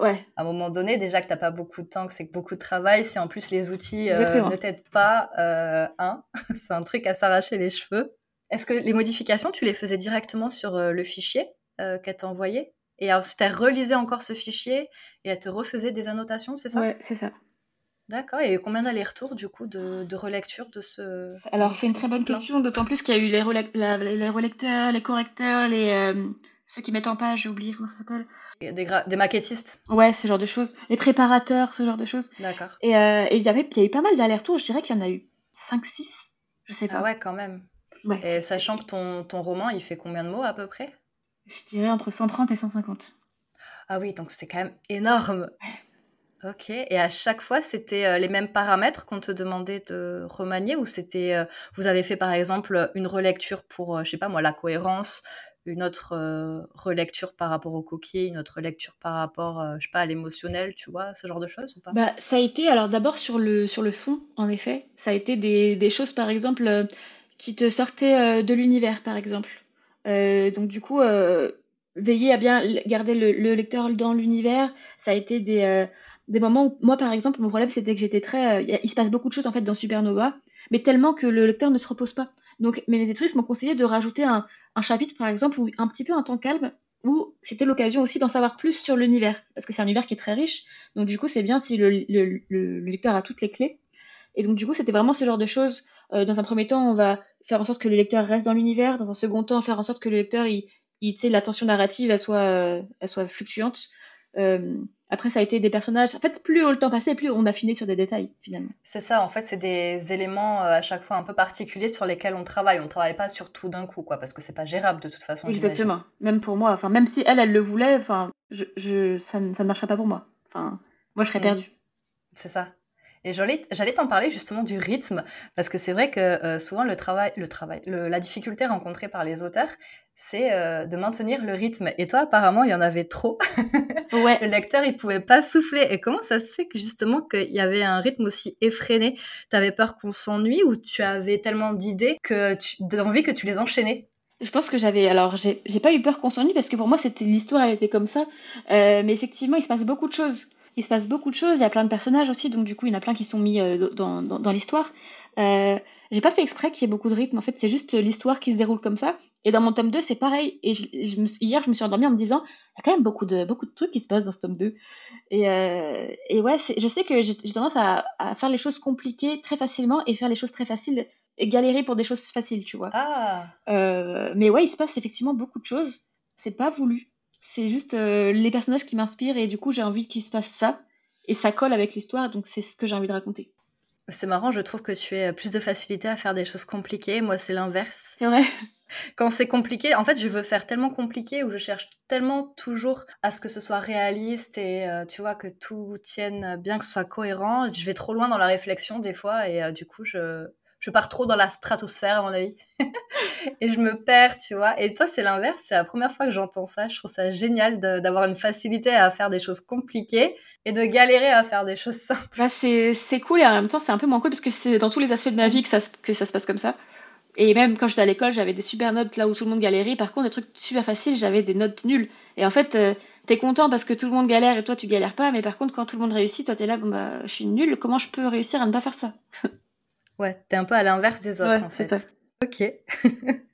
Ouais. À un moment donné, déjà que t'as pas beaucoup de temps, que c'est que beaucoup de travail, si en plus les outils euh, ne t'aident pas, euh, hein, [laughs] c'est un truc à s'arracher les cheveux. Est-ce que les modifications, tu les faisais directement sur le fichier qu'elle t'a envoyé et ensuite, elle relisait encore ce fichier et elle te refaisait des annotations, c'est ça? Ouais, c'est ça. D'accord. Et combien d'allers-retours, du coup, de, de relecture de ce. Alors, c'est une très bonne question, d'autant plus qu'il y a eu les, les relecteurs, les correcteurs, les, euh, ceux qui mettent en page, j'ai oublié comment ça s'appelle. Des, des, maquettistes? Ouais, ce genre de choses. Les préparateurs, ce genre de choses. D'accord. Et euh, il y avait y a eu pas mal d'allers-retours, je dirais qu'il y en a eu 5-6, je sais pas. Ah ouais, quand même. Ouais. Et sachant que ton, ton roman, il fait combien de mots à peu près? Je dirais entre 130 et 150. Ah oui, donc c'est quand même énorme. Ok, et à chaque fois, c'était euh, les mêmes paramètres qu'on te demandait de remanier ou c'était, euh, vous avez fait par exemple une relecture pour, euh, je sais pas moi, la cohérence, une autre relecture par rapport au coquille, une autre lecture par rapport, je sais pas, à l'émotionnel, tu vois, ce genre de choses ou pas? Bah, Ça a été, alors d'abord sur le, sur le fond, en effet, ça a été des, des choses par exemple qui te sortaient de l'univers, par exemple. Euh, donc du coup, euh, veiller à bien garder le, lecteur dans l'univers, ça a été des, euh, des moments où moi par exemple mon problème c'était que j'étais très il se passe beaucoup de choses en fait dans Supernova mais tellement que le lecteur ne se repose pas. Donc mes éditrices m'ont conseillé de rajouter un, chapitre par exemple où un petit peu un temps calme où c'était l'occasion aussi d'en savoir plus sur l'univers parce que c'est un univers qui est très riche. Donc du coup c'est bien si le, le, le, lecteur a toutes les clés. Et donc du coup c'était vraiment ce genre de choses dans un premier temps, on va faire en sorte que le lecteur reste dans l'univers. Dans un second temps, faire en sorte que le lecteur, il, il l'attention narrative, elle soit, euh, elle soit fluctuante. après, ça a été des personnages. En fait, plus le temps passait, plus on affinait sur des détails, finalement. C'est ça, en fait, c'est des éléments à chaque fois un peu particuliers sur lesquels on travaille. On ne travaille pas sur tout d'un coup, quoi, parce que c'est pas gérable de toute façon. Exactement. Même pour moi, enfin, même si elle, elle le voulait, enfin, je, je, ça, ne marcherait pas pour moi. Enfin, moi, je serais mm. perdue. C'est ça. Et j'allais t'en parler justement du rythme, parce que c'est vrai que euh, souvent le travail, le travail la difficulté rencontrée par les auteurs, c'est euh, de maintenir le rythme. Et toi, apparemment, il y en avait trop. [laughs] Ouais. le lecteur, il pouvait pas souffler. Et comment ça se fait que justement qu'il y avait un rythme aussi effréné? Tu avais peur qu'on s'ennuie ou tu avais tellement d'idées que d'envie que tu les enchaînais? Je pense que j'avais. Alors, j'ai pas eu peur qu'on s'ennuie parce que pour moi, c'était l'histoire, elle était comme ça. Euh, mais effectivement, il se passe beaucoup de choses il se passe beaucoup de choses, il y a plein de personnages aussi, donc du coup, il y en a plein qui sont mis euh, dans, dans, l'histoire. Euh, j'ai pas fait exprès qu'il y ait beaucoup de rythme, en fait, c'est juste l'histoire qui se déroule comme ça. Et dans mon tome 2, c'est pareil. Et je, hier, je me suis endormie en me disant, il y a quand même beaucoup de, beaucoup de trucs qui se passent dans ce tome 2. Et, euh, et ouais, je sais que j'ai tendance à, à, faire les choses compliquées très facilement et faire les choses très faciles et galérer pour des choses faciles, tu vois. Ah. Mais ouais, il se passe effectivement beaucoup de choses. C'est pas voulu. C'est juste euh, les personnages qui m'inspirent et du coup j'ai envie qu'il se passe ça. Et ça colle avec l'histoire, donc c'est ce que j'ai envie de raconter. C'est marrant, je trouve que tu as plus de facilité à faire des choses compliquées. Moi, c'est l'inverse. C'est vrai. Quand c'est compliqué, en fait, je veux faire tellement compliqué ou je cherche tellement toujours à ce que ce soit réaliste et euh, tu vois que tout tienne bien, que ce soit cohérent. Je vais trop loin dans la réflexion des fois et euh, du coup, je, je pars trop dans la stratosphère, à mon avis. [laughs] et je me perds, tu vois. Et toi, c'est l'inverse. C'est la première fois que j'entends ça. Je trouve ça génial d'avoir une facilité à faire des choses compliquées et de galérer à faire des choses simples. Bah, c'est cool et en même temps, c'est un peu moins cool parce que c'est dans tous les aspects de ma vie que ça, que ça se passe comme ça. Et même quand j'étais à l'école, j'avais des super notes là où tout le monde galérait. Par contre, des trucs super faciles, j'avais des notes nulles. Et en fait, euh, t'es content parce que tout le monde galère et toi, tu galères pas. Mais par contre, quand tout le monde réussit, toi, t'es là, bon, bah, je suis nulle. Comment je peux réussir à ne pas faire ça? [laughs] Ouais, t'es un peu à l'inverse des autres en fait. Ok. [laughs]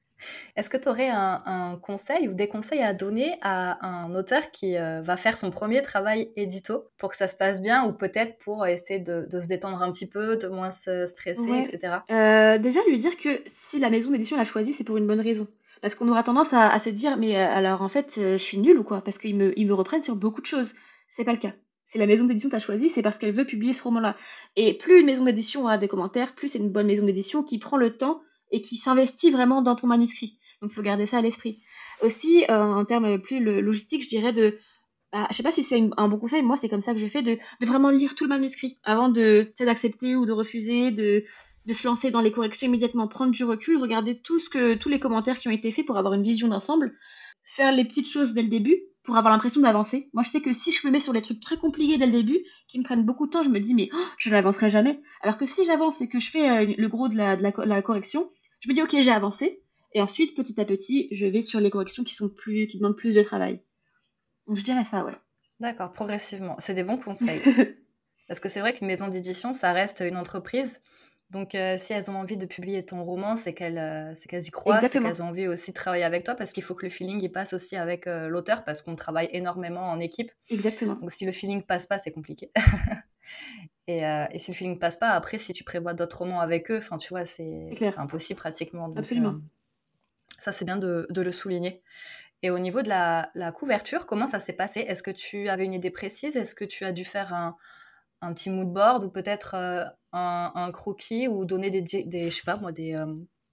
Est-ce que tu aurais un, conseil ou des conseils à donner à un auteur qui euh, va faire son premier travail édito pour que ça se passe bien ou peut-être pour essayer de, se détendre un petit peu, de moins se stresser, etc. Euh, déjà, lui dire que si la maison d'édition l'a choisi, c'est pour une bonne raison. Parce qu'on aura tendance à, se dire, mais euh, alors en fait, je suis nulle ou quoi? Parce qu'ils me, ils me reprennent sur beaucoup de choses. C'est pas le cas si la maison d'édition t'a choisi, c'est parce qu'elle veut publier ce roman-là. Et plus une maison d'édition aura des commentaires, plus c'est une bonne maison d'édition qui prend le temps et qui s'investit vraiment dans ton manuscrit. Donc il faut garder ça à l'esprit. Aussi, euh, en termes plus logistiques, je dirais de... Bah, je sais pas si c'est un bon conseil, moi c'est comme ça que je fais, de, vraiment lire tout le manuscrit avant de d'accepter ou de refuser, de, de se lancer dans les corrections immédiatement, prendre du recul, regarder tout ce que, tous les commentaires qui ont été faits pour avoir une vision d'ensemble, faire les petites choses dès le début, pour avoir l'impression d'avancer. Moi, je sais que si je me mets sur les trucs très compliqués dès le début, qui me prennent beaucoup de temps, je me dis, mais oh, je n'avancerai jamais. Alors que si j'avance et que je fais euh, le gros de, la, la, correction, je me dis, ok, j'ai avancé. Et ensuite, petit à petit, je vais sur les corrections qui, sont plus, qui demandent plus de travail. Donc, je dirais ça, ouais. D'accord, progressivement. C'est des bons conseils. [laughs] Parce que c'est vrai qu'une maison d'édition, ça reste une entreprise. Donc, euh, si elles ont envie de publier ton roman, c'est qu'elles euh, y croient, c'est qu'elles ont envie aussi de travailler avec toi, parce qu'il faut que le feeling il passe aussi avec euh, l'auteur, parce qu'on travaille énormément en équipe. Exactement. Donc, si le feeling passe pas, c'est compliqué. [laughs] et, si le feeling passe pas, après, si tu prévois d'autres romans avec eux, enfin, tu vois, c'est impossible pratiquement. Absolument. ça, c'est bien de, le souligner. Et au niveau de la, la couverture, comment ça s'est passé? Est-ce que tu avais une idée précise? Est-ce que tu as dû faire un, un petit mood board ou peut-être euh, un, croquis ou donner des, des je sais pas moi, des, euh,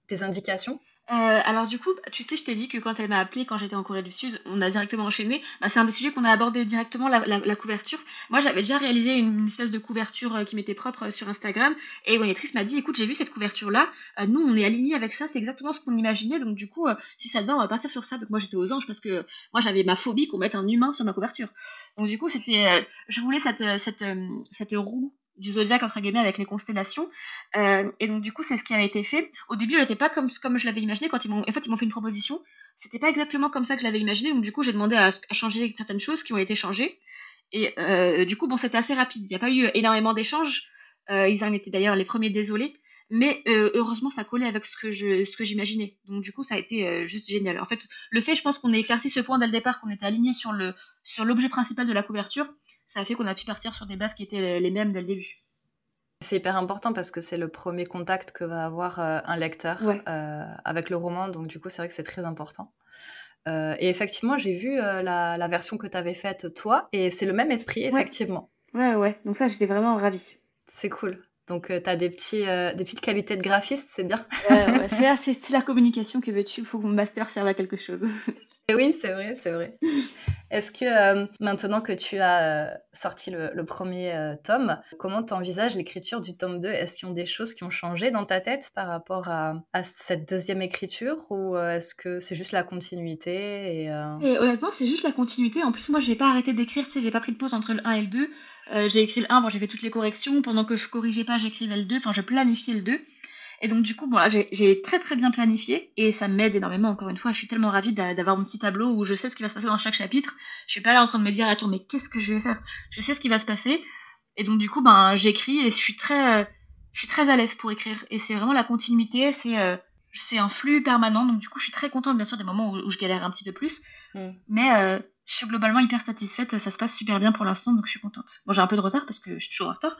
des indications? Euh, alors du coup, tu sais, je t'ai dit que quand elle m'a appelé, quand j'étais en Corée du Sud, on a directement enchaîné. Bah, c'est un des sujets qu'on a abordé directement, la, couverture. Moi, j'avais déjà réalisé une, espèce de couverture qui m'était propre sur Instagram. Et Monitrice m'a dit, écoute, j'ai vu cette couverture-là. nous, on est alignés avec ça. C'est exactement ce qu'on imaginait. Donc du coup, si ça te va, on va partir sur ça. Donc moi, j'étais aux anges parce que moi, j'avais ma phobie qu'on mette un humain sur ma couverture. Donc du coup, c'était, euh, je voulais cette, euh, cette, euh, cette roue du zodiaque entre guillemets avec les constellations. Et donc du coup c'est ce qui avait été fait. Au début elle n'était pas comme comme je l'avais imaginé quand ils m'ont en fait ils m'ont fait une proposition. C'était pas exactement comme ça que je l'avais imaginé. Donc du coup j'ai demandé à, changer certaines choses qui ont été changées. Et du coup bon c'était assez rapide. Il n'y a pas eu énormément d'échanges. Ils en étaient d'ailleurs les premiers désolés. Mais euh, heureusement, ça collait avec ce que je, ce que j'imaginais. Donc du coup, ça a été euh, juste génial. En fait, le fait, je pense qu'on ait éclairci ce point dès le départ, qu'on était aligné sur le, sur l'objet principal de la couverture, ça a fait qu'on a pu partir sur des bases qui étaient les mêmes dès le début. C'est hyper important parce que c'est le premier contact que va avoir euh, un lecteur avec le roman. Donc du coup, c'est vrai que c'est très important. et effectivement, j'ai vu la, version que tu avais faite toi, et c'est le même esprit, effectivement. Ouais, ouais. Donc ça, j'étais vraiment ravie. C'est cool. Donc, tu as des, petits, des petites qualités de graphiste, c'est bien. ouais, ouais. [laughs] C'est la communication que veux-tu? Il faut que mon master serve à quelque chose. Oui, c'est vrai, c'est vrai. [laughs] Est-ce que euh, maintenant que tu as euh, sorti le, premier euh, tome, comment tu envisages l'écriture du tome 2 Est-ce qu'il y a des choses qui ont changé dans ta tête par rapport à, cette deuxième écriture ou est-ce que c'est juste la continuité et, Honnêtement, c'est juste la continuité. En plus, moi, j'ai pas arrêté d'écrire, tu sais, j'ai pas pris de pause entre le 1 et le 2. j'ai écrit le 1, bon, j'ai fait toutes les corrections. Pendant que je corrigeais pas, j'écrivais le 2. Enfin, je planifiais le 2. Et donc du coup, bon, j'ai très très bien planifié et ça m'aide énormément. Encore une fois, je suis tellement ravie d'avoir mon petit tableau où je sais ce qui va se passer dans chaque chapitre. Je suis pas là en train de me dire attends mais qu'est-ce que je vais faire? Je sais ce qui va se passer et donc du coup, ben j'écris et je suis très je suis très à l'aise pour écrire et c'est vraiment la continuité. C'est euh, c'est un flux permanent donc du coup, je suis très contente bien sûr des moments où, je galère un petit peu plus, mm. mais euh, je suis globalement hyper satisfaite. Ça se passe super bien pour l'instant donc je suis contente. Bon, j'ai un peu de retard parce que je suis toujours en retard,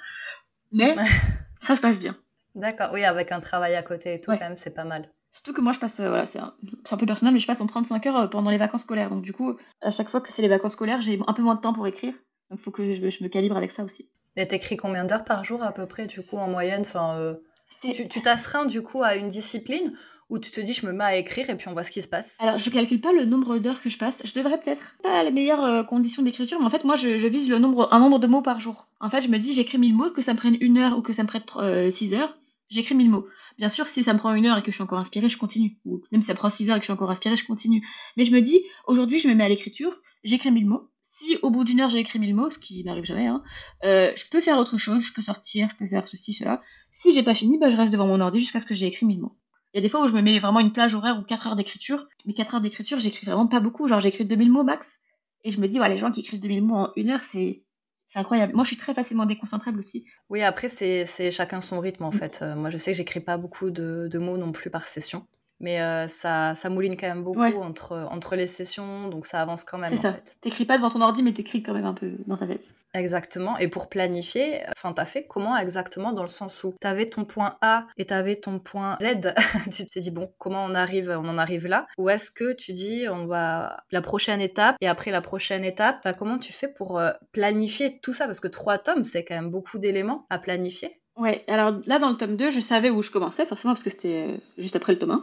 mais [laughs] ça se passe bien. D'accord, oui, avec un travail à côté et tout, quand même, c'est pas mal. Surtout que moi, je passe, euh, voilà, c'est un, un, peu personnel, mais je passe en 35 heures euh, pendant les vacances scolaires. Donc, du coup, à chaque fois que c'est les vacances scolaires, j'ai un peu moins de temps pour écrire. Donc, il faut que je, me calibre avec ça aussi. Et t'écris combien d'heures par jour à peu près, du coup, en moyenne? Enfin, euh, Tu t'astreins, du coup, à une discipline ou tu te dis, je me mets à écrire et puis on voit ce qui se passe? Alors, je calcule pas le nombre d'heures que je passe. Je devrais peut-être pas les meilleures conditions d'écriture, mais en fait, moi, je, vise le nombre, un nombre de mots par jour. En fait, je me dis, j'écris 1000 mots, que ça me prenne une heure ou que ça me prenne 6 heures j'écris 1000 mots. Bien sûr, si ça me prend une heure et que je suis encore inspirée, je continue. Ou même si ça prend 6 heures et que je suis encore inspirée, je continue. Mais je me dis, aujourd'hui, je me mets à l'écriture, j'écris 1000 mots. Si au bout d'une heure j'ai écrit 1000 mots, ce qui n'arrive jamais, hein, euh, je peux faire autre chose, je peux sortir, je peux faire ceci, cela. Si j'ai pas fini, bah, je reste devant mon ordi jusqu'à ce que j'ai écrit 1000 mots. Il y a des fois où je me mets vraiment une plage horaire ou 4 heures d'écriture, mais 4 heures d'écriture, j'écris vraiment pas beaucoup, genre j'écris 2000 mots max. Et je me dis, ouais, les gens qui écrivent 2000 mots en une heure, c'est c'est incroyable. Moi, je suis très facilement déconcentrable aussi. Oui, après, c'est chacun son rythme, en mm. fait. Euh, moi, je sais que j'écris pas beaucoup de, de, mots non plus par session mais euh, ça, ça mouline quand même beaucoup entre, entre les sessions, donc ça avance quand même. C'est ça. T'écris pas devant ton ordi, mais t'écris quand même un peu dans ta tête. Exactement. Et pour planifier, enfin, t'as fait comment exactement dans le sens où t'avais ton point A et t'avais ton point Z? [laughs] tu te dis bon, comment on arrive, on en arrive là? Ou est-ce que tu dis on va la prochaine étape et après la prochaine étape, comment tu fais pour euh, planifier tout ça? Parce que trois tomes, c'est quand même beaucoup d'éléments à planifier. Ouais, alors là dans le tome 2, je savais où je commençais, forcément parce que c'était euh, juste après le tome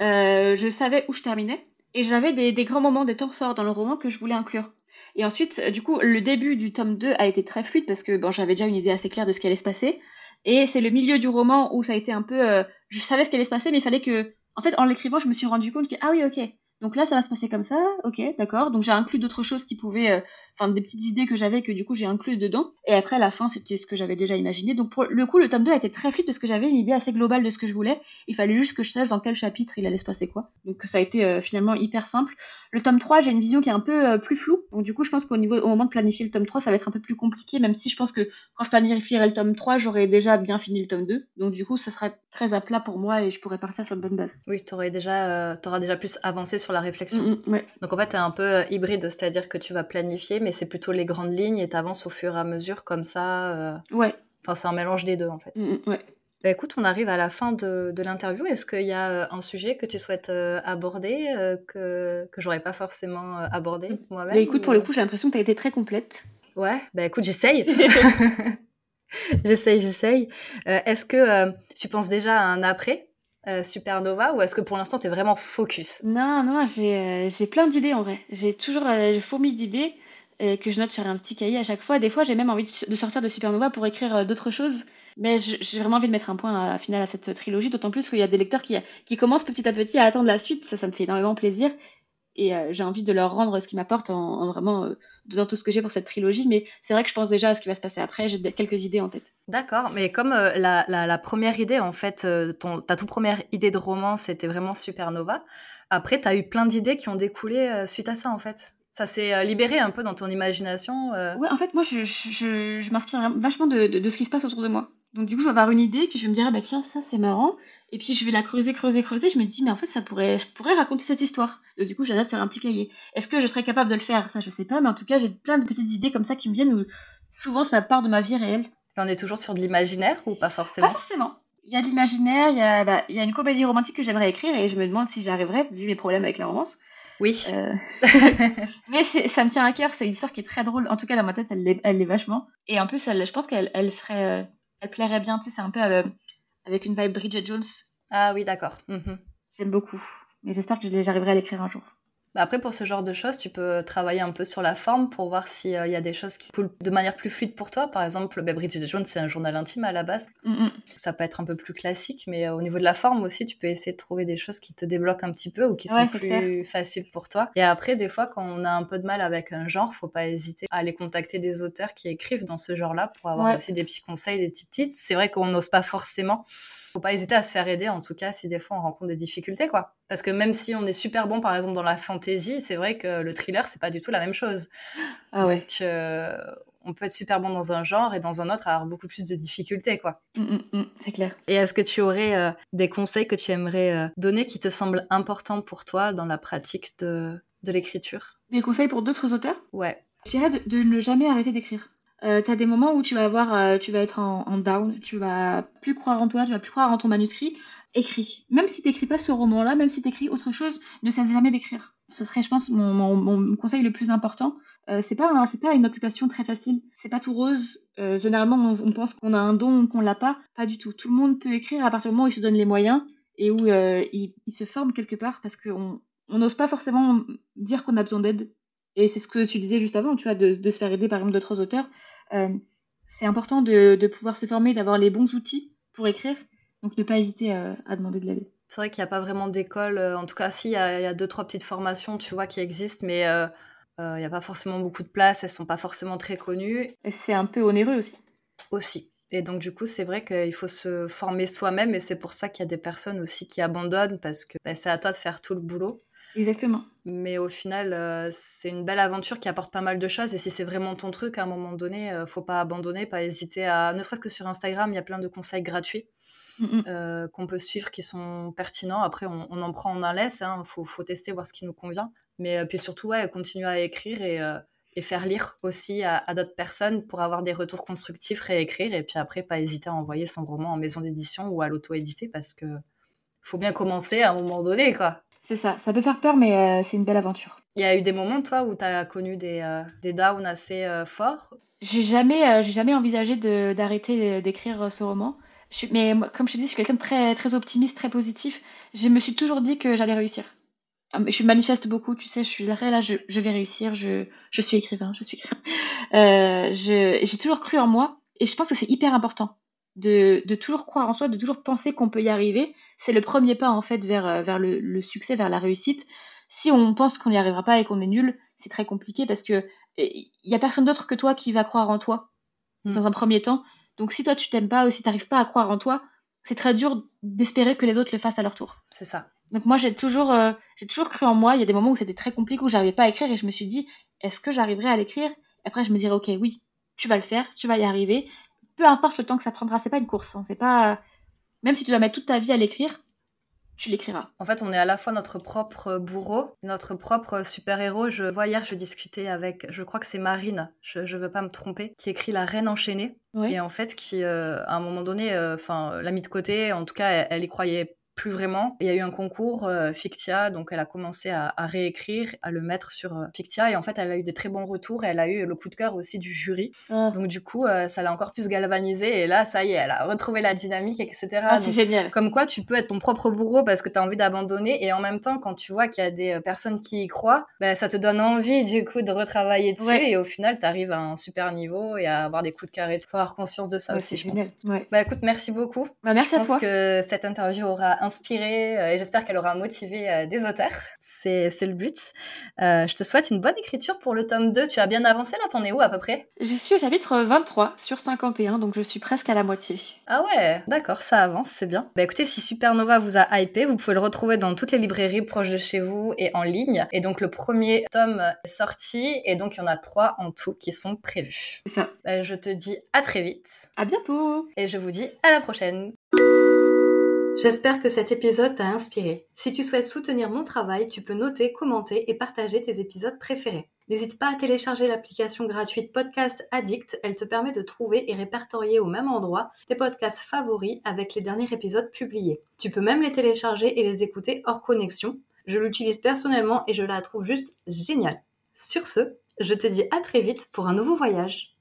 1. Euh, je savais où je terminais et j'avais des, grands moments, des temps forts dans le roman que je voulais inclure. Et ensuite, euh, du coup, le début du tome 2 a été très fluide parce que bon, j'avais déjà une idée assez claire de ce qui allait se passer. Et c'est le milieu du roman où ça a été un peu. je savais ce qui allait se passer, mais il fallait que. En fait, en l'écrivant, je me suis rendu compte que. Ah oui, ok. Donc là, ça va se passer comme ça, ok, d'accord. Donc j'ai inclus d'autres choses qui pouvaient, enfin des petites idées que j'avais que du coup j'ai inclus dedans. Et après, à la fin, c'était ce que j'avais déjà imaginé. Donc pour le coup, le tome 2 a été très fluide parce que j'avais une idée assez globale de ce que je voulais. Il fallait juste que je sache dans quel chapitre il allait se passer quoi. Donc ça a été euh, finalement hyper simple. Le tome 3, j'ai une vision qui est un peu euh, plus floue. Donc du coup, je pense qu'au niveau, au moment de planifier le tome 3, ça va être un peu plus compliqué, même si je pense que quand je planifierai le tome 3, j'aurai déjà bien fini le tome 2. Donc du coup, ça sera très à plat pour moi et je pourrais partir sur de bonne base. Oui, tu aurais déjà, auras déjà plus avancé sur la réflexion. Mm, mm, donc en fait, tu es un peu euh, hybride, c'est-à-dire que tu vas planifier, mais c'est plutôt les grandes lignes et tu avances au fur et à mesure comme ça. Euh. Ouais. Enfin, c'est un mélange des deux en fait. Mm, ouais. Bah, écoute, on arrive à la fin de, de l'interview. Est-ce qu'il y a euh, un sujet que tu souhaites aborder que, que j'aurais pas forcément abordé moi-même bah, Écoute, pour le coup, j'ai l'impression que tu as été très complète. Ouais, bah écoute, j'essaye. [laughs] [laughs] j'essaye, j'essaye. Est-ce que tu penses déjà à un après euh, Supernova ou est-ce que pour l'instant c'est vraiment focus? Non, non, j'ai euh, plein d'idées en vrai. J'ai toujours euh, fourmi d'idées que je note sur un petit cahier à chaque fois. Des fois, j'ai même envie de, sortir de Supernova pour écrire d'autres choses. Mais j'ai vraiment envie de mettre un point à, final à cette trilogie, d'autant plus qu'il y a des lecteurs qui, qui commencent petit à petit à attendre la suite. Ça, ça me fait énormément plaisir et euh, j'ai envie de leur rendre ce qu'ils m'apportent en, vraiment euh, donnant tout ce que j'ai pour cette trilogie. Mais c'est vrai que je pense déjà à ce qui va se passer après. J'ai quelques idées en tête. D'accord, mais comme euh, la, la, première idée, en fait, ton, ta toute première idée de roman, c'était vraiment Supernova. Après, tu as eu plein d'idées qui ont découlé suite à ça, en fait. Ça s'est libéré un peu dans ton imagination Oui, en fait, moi, je, je, je m'inspire vachement de, de, de, ce qui se passe autour de moi. Donc, du coup, je vais avoir une idée, puis je vais me dire, ah, bah tiens, ça, c'est marrant. Et puis je vais la creuser, creuser, creuser. Je me dis, mais en fait, ça pourrait, je pourrais raconter cette histoire. Et du coup, j'adapte sur un petit cahier. Est-ce que je serais capable de le faire? Ça, je sais pas. Mais en tout cas, j'ai plein de petites idées comme ça qui me viennent où souvent ça part de ma vie réelle. Et on est toujours sur de l'imaginaire ou pas forcément? Pas forcément. Il y a de l'imaginaire, il y a, bah, il y a une comédie romantique que j'aimerais écrire et je me demande si j'arriverai, vu mes problèmes avec la romance. Oui. Euh, [laughs] mais ça me tient à cœur, c'est une histoire qui est très drôle. En tout cas, dans ma tête, elle l'est, elle vachement. Et en plus, elle, je pense qu'elle elle ferait, euh, elle plairait bien. Tu sais, c'est un peu euh, avec une vibe Bridget Jones. Ah oui, d'accord. Mhm. J'aime beaucoup. Mais j'espère que j'arriverai à l'écrire un jour. Bah, après, pour ce genre de choses, tu peux travailler un peu sur la forme pour voir s'il y a des choses qui coulent de manière plus fluide pour toi. Par exemple, bah, Bridget Jones, c'est un journal intime à la base. Mm, mm. Ça peut être un peu plus classique, mais au niveau de la forme aussi, tu peux essayer de trouver des choses qui te débloquent un petit peu ou qui sont plus faciles pour toi. Et après, des fois, quand on a un peu de mal avec un genre, faut pas hésiter à aller contacter des auteurs qui écrivent dans ce genre-là pour avoir aussi des petits conseils, des petits tips. C'est vrai qu'on n'ose pas forcément faut pas hésiter à se faire aider, en tout cas, si des fois on rencontre des difficultés, quoi. Parce que même si on est super bon, par exemple, dans la fantasy, c'est vrai que le thriller, c'est pas du tout la même chose. Ah ouais. Donc, euh, on peut être super bon dans un genre et dans un autre avoir beaucoup plus de difficultés, quoi. Mm, mm, mm, c'est clair. Et est-ce que tu aurais euh, des conseils que tu aimerais euh, donner qui te semblent importants pour toi dans la pratique de, de l'écriture? Des conseils pour d'autres auteurs? Ouais. Je dirais de ne jamais arrêter d'écrire. Euh, tu as des moments où tu vas avoir, euh, tu vas être en, down, tu vas plus croire en toi, tu vas plus croire en ton manuscrit. Écris. Même si t'écris pas ce roman-là, même si t'écris autre chose, ne cesse jamais d'écrire. Ce serait, je pense, mon, conseil le plus important. Euh, c'est pas, pas une occupation très facile. C'est pas tout rose. Euh, généralement, on, pense qu'on a un don, qu'on l'a pas. Pas du tout. Tout le monde peut écrire à partir du moment où il se donne les moyens et où il, il, se forme quelque part parce qu'on on n'ose pas forcément dire qu'on a besoin d'aide. Et c'est ce que tu disais juste avant, tu vois, de, se faire aider par exemple d'autres auteurs. Euh, c'est important de, pouvoir se former, d'avoir les bons outils pour écrire. Donc ne pas hésiter à, demander de l'aide. C'est vrai qu'il n'y a pas vraiment d'école. Euh, en tout cas, si, il y, a, deux, trois petites formations, tu vois, qui existent, mais euh, il n'y a pas forcément beaucoup de place, elles sont pas forcément très connues. Et c'est un peu onéreux aussi. Aussi. Et donc, du coup, c'est vrai qu'il faut se former soi-même, et c'est pour ça qu'il y a des personnes aussi qui abandonnent, parce que bah, c'est à toi de faire tout le boulot. Exactement. Mais au final, euh, c'est une belle aventure qui apporte pas mal de choses. Et si c'est vraiment ton truc, à un moment donné, euh, faut pas abandonner, pas hésiter à. Ne serait-ce que sur Instagram, il y a plein de conseils gratuits euh, qu'on peut suivre qui sont pertinents. Après, on, en prend, on en laisse. Il hein. faut, faut, tester, voir ce qui nous convient. Mais puis surtout, ouais, continuer à écrire et, et faire lire aussi à, à d'autres personnes pour avoir des retours constructifs, réécrire. Et puis après, pas hésiter à envoyer son roman en maison d'édition ou à l'auto-éditer parce que faut bien commencer à un moment donné, quoi. C'est ça, ça peut faire peur, mais euh, c'est une belle aventure. Il y a eu des moments, toi, où tu as connu des, euh, des downs assez euh, forts? J'ai jamais, j'ai jamais envisagé d'arrêter d'écrire ce roman. mais comme je te dis, je suis quelqu'un de très, très optimiste, très positif. Je me suis toujours dit que j'allais réussir. Ah, je manifeste beaucoup, tu sais, je suis là, là je, je vais réussir, je, je, suis écrivain, je suis écrivain. [laughs] j'ai toujours cru en moi, et je pense que c'est hyper important de, de, toujours croire en soi, de toujours penser qu'on peut y arriver. C'est le premier pas en fait vers, euh, vers le, le succès, vers la réussite. Si on pense qu'on n'y arrivera pas et qu'on est nul, c'est très compliqué parce que il y a personne d'autre que toi qui va croire en toi mm. dans un premier temps. Donc si toi tu t'aimes pas ou si t'arrives pas à croire en toi, c'est très dur d'espérer que les autres le fassent à leur tour. C'est ça. Donc moi j'ai toujours euh, j'ai toujours cru en moi. Il y a des moments où c'était très compliqué où j'arrivais pas à écrire et je me suis dit est-ce que j'arriverai à l'écrire? Après je me dirais ok oui tu vas le faire, tu vas y arriver peu importe le temps que ça prendra, c'est pas une course. Hein. c'est pas même si tu dois mettre toute ta vie à l'écrire, tu l'écriras. En fait, on est à la fois notre propre bourreau, notre propre super-héros. Je vois hier, je discutais avec, je crois que c'est Marine, je, ne veux pas me tromper, qui écrit La Reine enchaînée. Et en fait, qui, euh, à un moment donné, euh, l'a mis de côté. En tout cas, elle, elle y croyait plus vraiment. il y a eu un concours euh, Fictia, donc elle a commencé à, réécrire, à le mettre sur euh, Fictia, et en fait elle a eu des très bons retours, et elle a eu le coup de cœur aussi du jury. Ah. Donc du coup, euh, ça l'a encore plus galvanisée, et là, ça y est, elle a retrouvé la dynamique, etc. Ah, c'est génial. Comme quoi, tu peux être ton propre bourreau parce que tu as envie d'abandonner, et en même temps, quand tu vois qu'il y a des personnes qui y croient, ben, ça te donne envie du coup de retravailler dessus, et au final, tu arrives à un super niveau et à avoir des coups de cœur et faut avoir conscience de ça aussi, je pense. Bah écoute, merci beaucoup. Bah, merci je pense toi. que cette interview aura inspiré euh, et j'espère qu'elle aura motivé euh, des auteurs. C'est le but. Euh, je te souhaite une bonne écriture pour le tome 2. Tu as bien avancé là, t'en es où à peu près? Je suis au chapitre 23 sur 51, donc je suis presque à la moitié. Ah ouais, d'accord, ça avance, c'est bien. Bah écoutez, si Supernova vous a hypé, vous pouvez le retrouver dans toutes les librairies proches de chez vous et en ligne. Et donc le premier tome est sorti et donc il y en a trois en tout qui sont prévus. C'est ça. Bah, je te dis à très vite. À bientôt. Et je vous dis à la prochaine. J'espère que cet épisode t'a inspiré. Si tu souhaites soutenir mon travail, tu peux noter, commenter et partager tes épisodes préférés. N'hésite pas à télécharger l'application gratuite Podcast Addict, elle te permet de trouver et répertorier au même endroit tes podcasts favoris avec les derniers épisodes publiés. Tu peux même les télécharger et les écouter hors connexion. Je l'utilise personnellement et je la trouve juste géniale. Sur ce, je te dis à très vite pour un nouveau voyage.